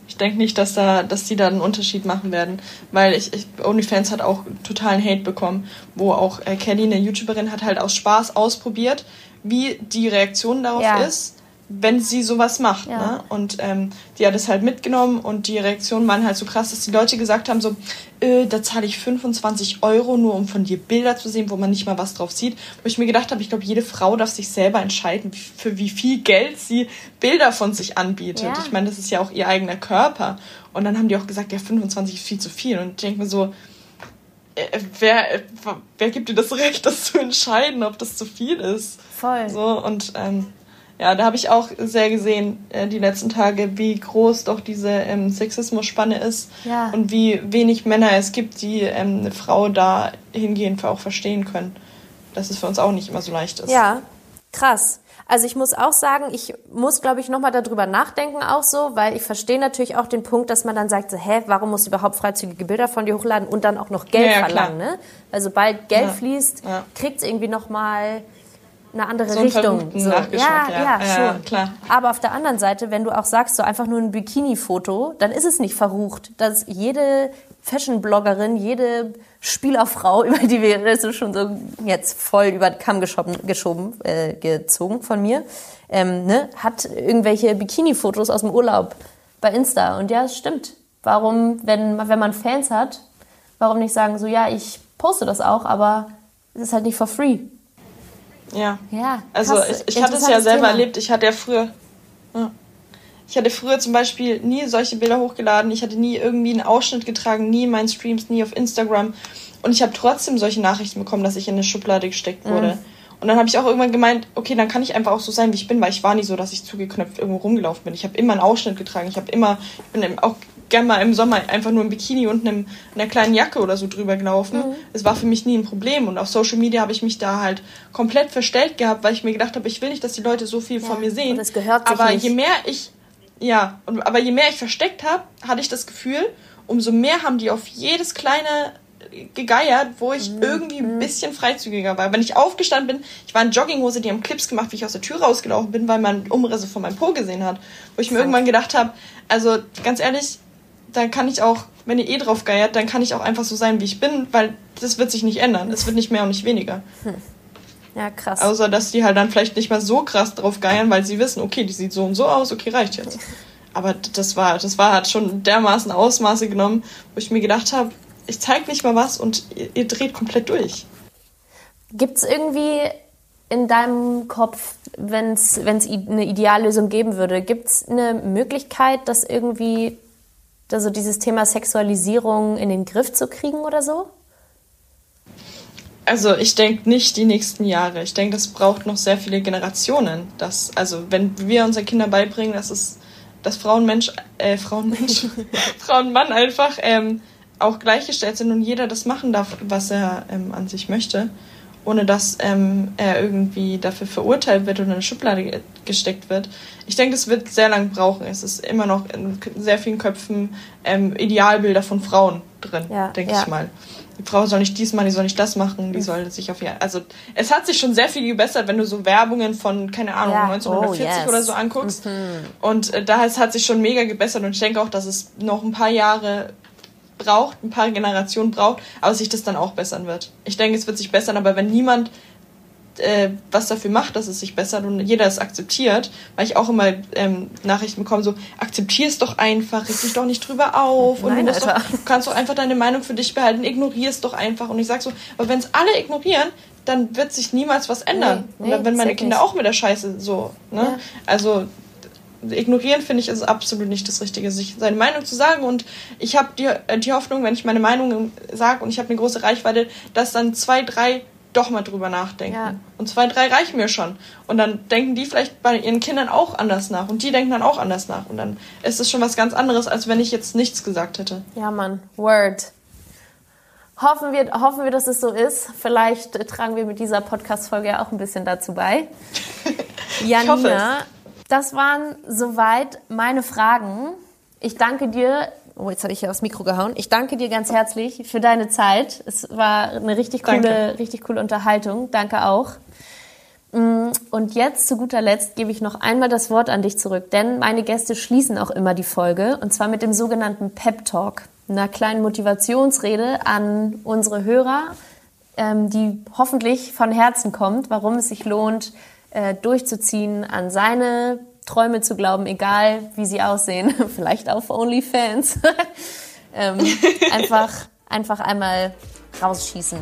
ich denke nicht, dass da, dass die da einen Unterschied machen werden, weil ich, ich OnlyFans hat auch totalen Hate bekommen, wo auch äh, Kelly, eine YouTuberin, hat halt aus Spaß ausprobiert, wie die Reaktion darauf ja. ist wenn sie sowas macht. Ja. Ne? Und ähm, die hat es halt mitgenommen und die Reaktionen waren halt so krass, dass die Leute gesagt haben, so, äh, da zahle ich 25 Euro nur, um von dir Bilder zu sehen, wo man nicht mal was drauf sieht. Wo ich mir gedacht habe, ich glaube, jede Frau darf sich selber entscheiden, für wie viel Geld sie Bilder von sich anbietet. Ja. Ich meine, das ist ja auch ihr eigener Körper. Und dann haben die auch gesagt, ja, 25 ist viel zu viel. Und ich denke mir so, äh, wer, äh, wer gibt dir das Recht, das zu entscheiden, ob das zu viel ist? Voll. So, und ähm, ja, da habe ich auch sehr gesehen, äh, die letzten Tage, wie groß doch diese ähm, Sexismus-Spanne ist ja. und wie wenig Männer es gibt, die ähm, eine Frau da hingehend auch verstehen können. Dass es für uns auch nicht immer so leicht ist. Ja, krass. Also ich muss auch sagen, ich muss, glaube ich, nochmal darüber nachdenken auch so, weil ich verstehe natürlich auch den Punkt, dass man dann sagt, so, hä, warum musst du überhaupt freizügige Bilder von dir hochladen und dann auch noch Geld ja, ja, verlangen, ne? Also sobald Geld ja. fließt, ja. kriegt es irgendwie nochmal eine andere so Richtung. So. Ja, ja, ja, schon. klar. Aber auf der anderen Seite, wenn du auch sagst, so einfach nur ein Bikini-Foto, dann ist es nicht verrucht. Dass jede Fashion-Bloggerin, jede Spielerfrau, über die wir das ist schon so jetzt voll über den Kamm geschoben, geschoben äh, gezogen von mir, ähm, ne, hat irgendwelche Bikini-Fotos aus dem Urlaub bei Insta. Und ja, es stimmt. Warum, wenn, wenn man Fans hat, warum nicht sagen, so ja, ich poste das auch, aber es ist halt nicht for free. Ja. Ja. Also ich, ich hatte es ja selber Thema. erlebt. Ich hatte ja früher. Ja. Ich hatte früher zum Beispiel nie solche Bilder hochgeladen. Ich hatte nie irgendwie einen Ausschnitt getragen, nie in meinen Streams, nie auf Instagram. Und ich habe trotzdem solche Nachrichten bekommen, dass ich in eine Schublade gesteckt mhm. wurde. Mhm. Und dann habe ich auch irgendwann gemeint, okay, dann kann ich einfach auch so sein, wie ich bin, weil ich war nie so, dass ich zugeknöpft irgendwo rumgelaufen bin. Ich habe immer einen Ausschnitt getragen. Ich habe immer, ich bin auch gerne mal im Sommer einfach nur im Bikini und einem, einer kleinen Jacke oder so drüber gelaufen. Mhm. Es war für mich nie ein Problem. Und auf Social Media habe ich mich da halt komplett verstellt gehabt, weil ich mir gedacht habe, ich will nicht, dass die Leute so viel ja, von mir sehen. Und das gehört sich aber nicht. je mehr ich, ja, und, aber je mehr ich versteckt habe, hatte ich das Gefühl, umso mehr haben die auf jedes kleine gegeiert, wo ich mhm. irgendwie ein mhm. bisschen freizügiger war. Wenn ich aufgestanden bin, ich war in Jogginghose, die haben Clips gemacht, wie ich aus der Tür rausgelaufen bin, weil man Umrisse von meinem Po gesehen hat. Wo ich mir irgendwann gedacht habe, also ganz ehrlich, dann kann ich auch, wenn ihr eh drauf geiert, dann kann ich auch einfach so sein, wie ich bin, weil das wird sich nicht ändern. Es wird nicht mehr und nicht weniger. Hm. Ja, krass. Außer, dass die halt dann vielleicht nicht mal so krass drauf geiern, weil sie wissen, okay, die sieht so und so aus, okay, reicht jetzt. Aber das war, das war, hat schon dermaßen Ausmaße genommen, wo ich mir gedacht habe, ich zeig nicht mal was und ihr, ihr dreht komplett durch. Gibt's irgendwie in deinem Kopf, wenn es eine Ideallösung geben würde, gibt es eine Möglichkeit, dass irgendwie also dieses Thema Sexualisierung in den Griff zu kriegen oder so? Also ich denke nicht die nächsten Jahre. Ich denke, das braucht noch sehr viele Generationen. Dass, also wenn wir unseren Kindern beibringen, dass es dass Frauenmensch, äh, Frauenmensch, Frauen Mann einfach ähm, auch gleichgestellt sind und jeder das machen darf, was er ähm, an sich möchte. Ohne dass ähm, er irgendwie dafür verurteilt wird oder in eine Schublade gesteckt wird. Ich denke, es wird sehr lang brauchen. Es ist immer noch in sehr vielen Köpfen ähm, Idealbilder von Frauen drin, ja, denke ja. ich mal. Die Frau soll nicht dies machen, die soll nicht das machen, die mhm. soll sich auf ihr. Also es hat sich schon sehr viel gebessert, wenn du so Werbungen von, keine Ahnung, ja. 1940 oh, yes. oder so anguckst. Mhm. Und äh, da hat sich schon mega gebessert und ich denke auch, dass es noch ein paar Jahre braucht, ein paar Generationen braucht, aber sich das dann auch bessern wird. Ich denke, es wird sich bessern, aber wenn niemand äh, was dafür macht, dass es sich bessert und jeder es akzeptiert, weil ich auch immer ähm, Nachrichten bekomme, so akzeptier es doch einfach, reg dich doch nicht drüber auf und Nein, du, doch, du kannst doch einfach deine Meinung für dich behalten, ignorier es doch einfach und ich sag so, aber wenn es alle ignorieren, dann wird sich niemals was ändern. Nee, nee, wenn meine Kinder nicht. auch mit der Scheiße so, ne? Ja. Also ignorieren finde ich ist absolut nicht das Richtige, sich seine Meinung zu sagen. Und ich habe die, äh, die Hoffnung, wenn ich meine Meinung sage und ich habe eine große Reichweite, dass dann zwei, drei doch mal drüber nachdenken. Ja. Und zwei, drei reichen mir schon. Und dann denken die vielleicht bei ihren Kindern auch anders nach. Und die denken dann auch anders nach. Und dann ist es schon was ganz anderes, als wenn ich jetzt nichts gesagt hätte. Ja, Mann. Word. Hoffen wir, hoffen wir, dass es so ist. Vielleicht tragen wir mit dieser Podcast-Folge ja auch ein bisschen dazu bei. Janina, das waren soweit meine Fragen. Ich danke dir. Oh, jetzt habe ich hier aufs Mikro gehauen. Ich danke dir ganz herzlich für deine Zeit. Es war eine richtig coole, danke. richtig coole Unterhaltung. Danke auch. Mm, und jetzt zu guter Letzt gebe ich noch einmal das Wort an dich zurück, denn meine Gäste schließen auch immer die Folge und zwar mit dem sogenannten Pep Talk, einer kleinen Motivationsrede an unsere Hörer, ähm, die hoffentlich von Herzen kommt, warum es sich lohnt, äh, durchzuziehen, an seine Träume zu glauben, egal wie sie aussehen, vielleicht auf OnlyFans. ähm, einfach, einfach einmal rausschießen.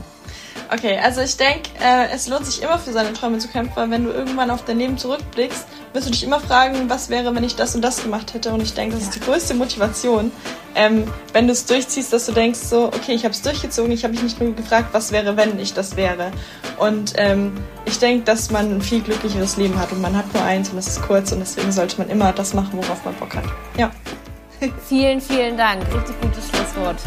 Okay, also ich denke, äh, es lohnt sich immer für seine Träume zu kämpfen, weil wenn du irgendwann auf dein Leben zurückblickst, wirst du dich immer fragen, was wäre, wenn ich das und das gemacht hätte. Und ich denke, das ja. ist die größte Motivation, ähm, wenn du es durchziehst, dass du denkst, so, okay, ich habe es durchgezogen, ich habe mich nicht nur gefragt, was wäre, wenn ich das wäre. Und ähm, ich denke, dass man ein viel glücklicheres Leben hat und man hat nur eins und es ist kurz und deswegen sollte man immer das machen, worauf man Bock hat. Ja. vielen, vielen Dank. Richtig gutes Schlusswort.